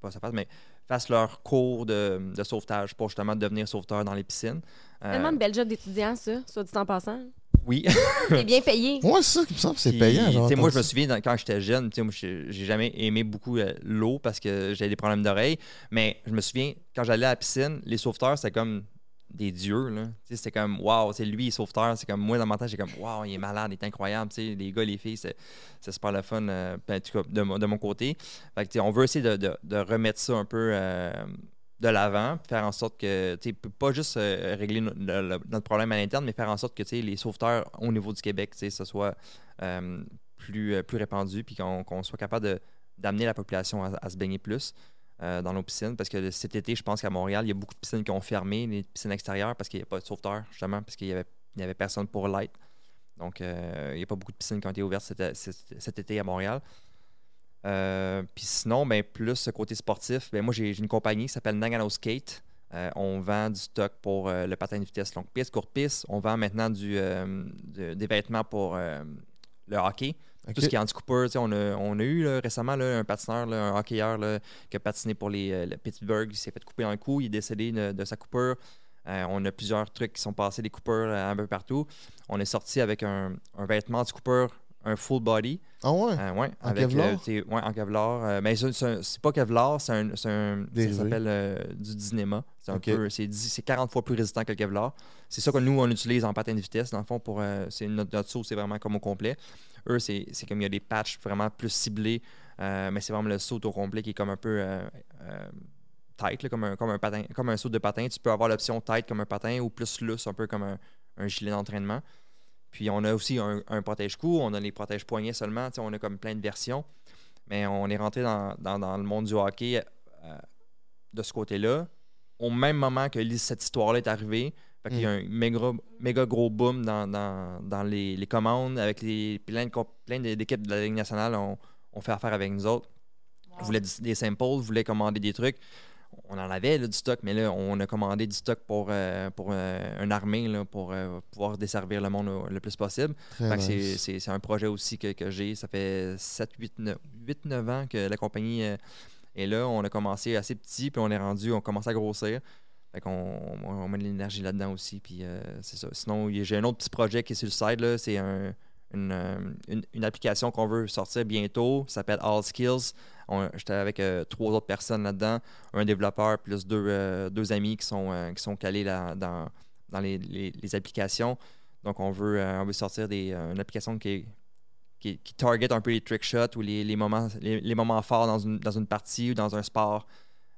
pas se fasse, mais fasse leur cours de, de sauvetage pour justement devenir sauveteur dans les piscines. Euh, Tellement de bel job d'étudiant, ça, soit dit en passant. oui. T'es bien payé. Moi, c'est ça qui me semble, c'est payant. tu genre, sais, moi, je me ça. souviens dans- quand j'étais jeune, tu sais, moi, j'ai j'ai jamais aimé beaucoup euh, l'eau parce que j'avais des problèmes d'oreille. Mais je me souviens, quand j'allais à la piscine, les sauveteurs, c'était comme des dieux. là. C'était comme, waouh, c'est lui, il est sauveteur. C'est comme, moi, dans temps, j'ai comme, waouh, il est malade, il est incroyable. Les gars, les filles, c'est c'est super le fun, euh, ben, en tout cas, de, mon- de mon côté. Fait on veut essayer de, de- remettre ça un peu euh, de l'avant, faire en sorte que, tu pas juste euh, régler no- le- le- notre problème à l'interne, mais faire en sorte que, les sauveteurs au niveau du Québec, ce soit plus, plus répandu, puis qu'on soit capable d'amener la population à se baigner plus euh, dans nos piscines. Parce que cet été, je pense qu'à Montréal, il y a beaucoup de piscines qui ont fermé, les piscines extérieures, parce qu'il n'y a pas de sauveteurs, justement, parce qu'il n'y avait, avait personne pour l'être. Donc, euh, il n'y a pas beaucoup de piscines qui ont été ouvertes cet, cet- été à Montréal. Euh, Puis sinon, ben, plus ce côté sportif, ben, moi, j'ai une compagnie qui s'appelle Nagano Skate. On vend du stock pour le patin de vitesse longue piste, courte piste. On vend maintenant du, de- des vêtements pour le hockey. Tout ce qui est anti-cooper. tu sais, On a, on a eu là, récemment là, un patineur, là, un hockeyeur qui a patiné pour les, euh, le Pittsburgh. Il s'est fait couper dans le cou. Il est décédé de, de sa coupure. Euh, on a plusieurs trucs qui sont passés, des coupures euh, un peu partout. On est sorti avec un, un vêtement anti-coupure, un full body. Ah ouais? Euh, ouais, En avec, Kevlar? euh, ouais, en Kevlar. Mais c'est- un- pas Kevlar, c'est un. c'est un- ça s'appelle du Dynema. C'est peu. C'est dix- c'est 40 fois plus résistant que le Kevlar. C'est ça que nous, on utilise en patin de vitesse. Dans le fond, pour. euh, notre, notre saut, c'est vraiment comme au complet. Eux, c'est comme il y a des patchs vraiment plus ciblés. euh, mais c'est vraiment le saut au complet qui est comme un peu. euh, tight, là, comme, un, comme, un patin, comme un saut de patin. Tu peux avoir l'option tight comme un patin ou plus loose, un peu comme un, un gilet d'entraînement. Puis on a aussi un, un protège-cou, on a les protège-poignets seulement, on a comme plein de versions. Mais on est rentré dans, dans- dans le monde du hockey euh, de ce côté-là. Au même moment que cette histoire-là est arrivée, fait qu'il y a un méga, méga gros boom dans, dans- dans les, les commandes avec les, plein, de plein d'équipes de la Ligue nationale ont, ont fait affaire avec nous autres. Voulaient du- des samples, voulaient commander des trucs. On en avait là, du stock, mais là, on a commandé du stock pour, euh, pour euh, une armée là, pour euh, pouvoir desservir le monde le plus possible. C'est- c'est c'est un projet aussi que, que j'ai. Ça fait 7, 8, 9, 8, 9 ans que la compagnie est là. On a commencé assez petit, puis on est rendu, on commence à grossir. Fait qu'on on, met de l'énergie là-dedans aussi. Puis euh, c'est ça. Sinon, j'ai un autre petit projet qui est sur le site. C'est euh, une- application qu'on veut sortir bientôt. Ça s'appelle All Skills. J'étais avec euh, trois autres personnes là-dedans. Un développeur plus deux, deux amis qui sont, qui sont calés là- dans, dans les, les- applications. Donc, on veut, on veut sortir des, une application qui, est- qui, target un peu les trick shots ou les, les moments, les, les moments forts dans une, dans une partie ou dans un sport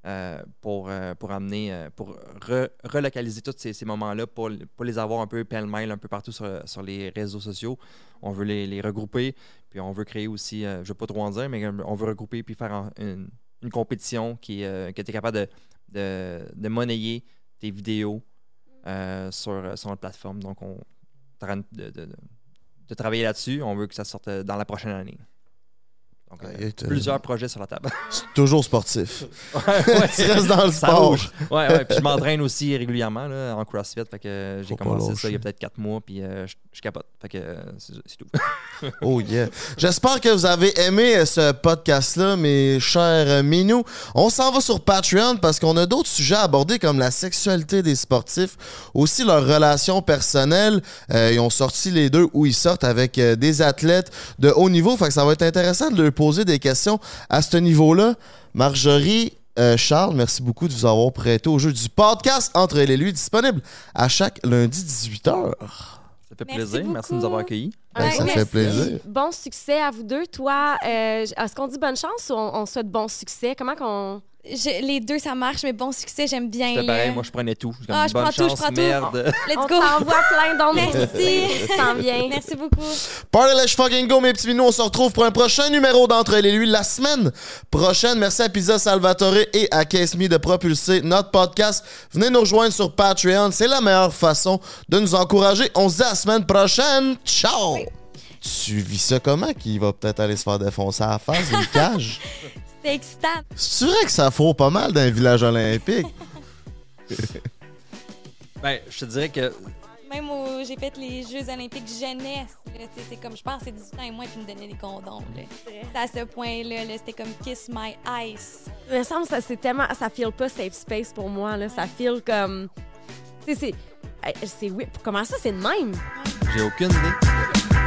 euh, pour, euh, pour amener, euh, pour re- relocaliser tous ces, ces moments-là, pour, pour les avoir un peu pêle-mêle un peu partout sur, sur les réseaux sociaux. On veut les, les regrouper, puis on veut créer aussi, je ne veux pas trop en dire, mais on veut regrouper puis faire une, une compétition qui, qui était capable de, de, de monnayer tes vidéos sur, sur notre plateforme. Donc, on train de, de- de- travailler là-dessus. On veut que ça sorte euh, dans la prochaine année. Donc, euh, t'as- plusieurs projets sur la table. C'est toujours sportif. ouais, tu restes dans le ça sport. bouge. Ouais, ouais. Puis je m'entraîne aussi régulièrement là, en CrossFit. Fait que euh, j'ai Faut pas commencé lâcher. ça il y a peut-être quatre mois. Puis euh, je, je capote. Fait que euh, c'est c'est tout. Oh yeah. J'espère que vous avez aimé ce podcast-là, mes chers euh, minous. On s'en va sur Patreon parce qu'on a d'autres sujets à aborder comme la sexualité des sportifs, aussi leurs relations personnelles. Euh, ils ont sorti les deux où ils sortent avec euh, des athlètes de haut niveau. Fait que ça va être intéressant de leur poser des questions à ce niveau-là. Marjorie, euh, Charles, merci beaucoup de vous avoir prêté au jeu du podcast Entre elle et lui, disponible à chaque lundi 18h. Ça fait plaisir. Merci de nous avoir accueillis. Ben, ça merci. fait plaisir. Bon succès à vous deux. Toi, euh, est-ce qu'on dit bonne chance ou on, on souhaite bon succès? Comment qu'on. Je- les deux, ça marche, mais bon succès, j'aime bien. C'était pareil. Moi, je prenais tout. Comme Ah, je bonne prends tout, je prends tout. merde. Let's on go! t'envoie plein d'autres Merci. Ça vient. Merci beaucoup. Party let's fucking go, mes petits minous. On se retrouve pour un prochain numéro d'Entre elle et lui la semaine prochaine. Merci à Pizza Salvatore et à Case Me de propulser notre podcast. Venez nous rejoindre sur Patreon. C'est la meilleure façon de nous encourager. On se dit à la semaine prochaine. Ciao! Tu vis ça comment qu'il va peut-être aller se faire défoncer à la face, une cage? C'est excitant. C'est vrai que ça faut pas mal d'un village olympique. Ben, je te dirais que Même où j'ai fait les Jeux olympiques jeunesse, c'est comme, je pense, que c'est 18 ans et moins qui me donnaient des condoms. là. C'est à ce point-là, là, c'était comme Kiss My Ice. Il me semble que ça, c'est tellement. Ça feel pas safe space pour moi. Là. Ça feel comme. Tu sais, c'est. C'est oui. Comment ça, c'est de même? j'ai aucune idée.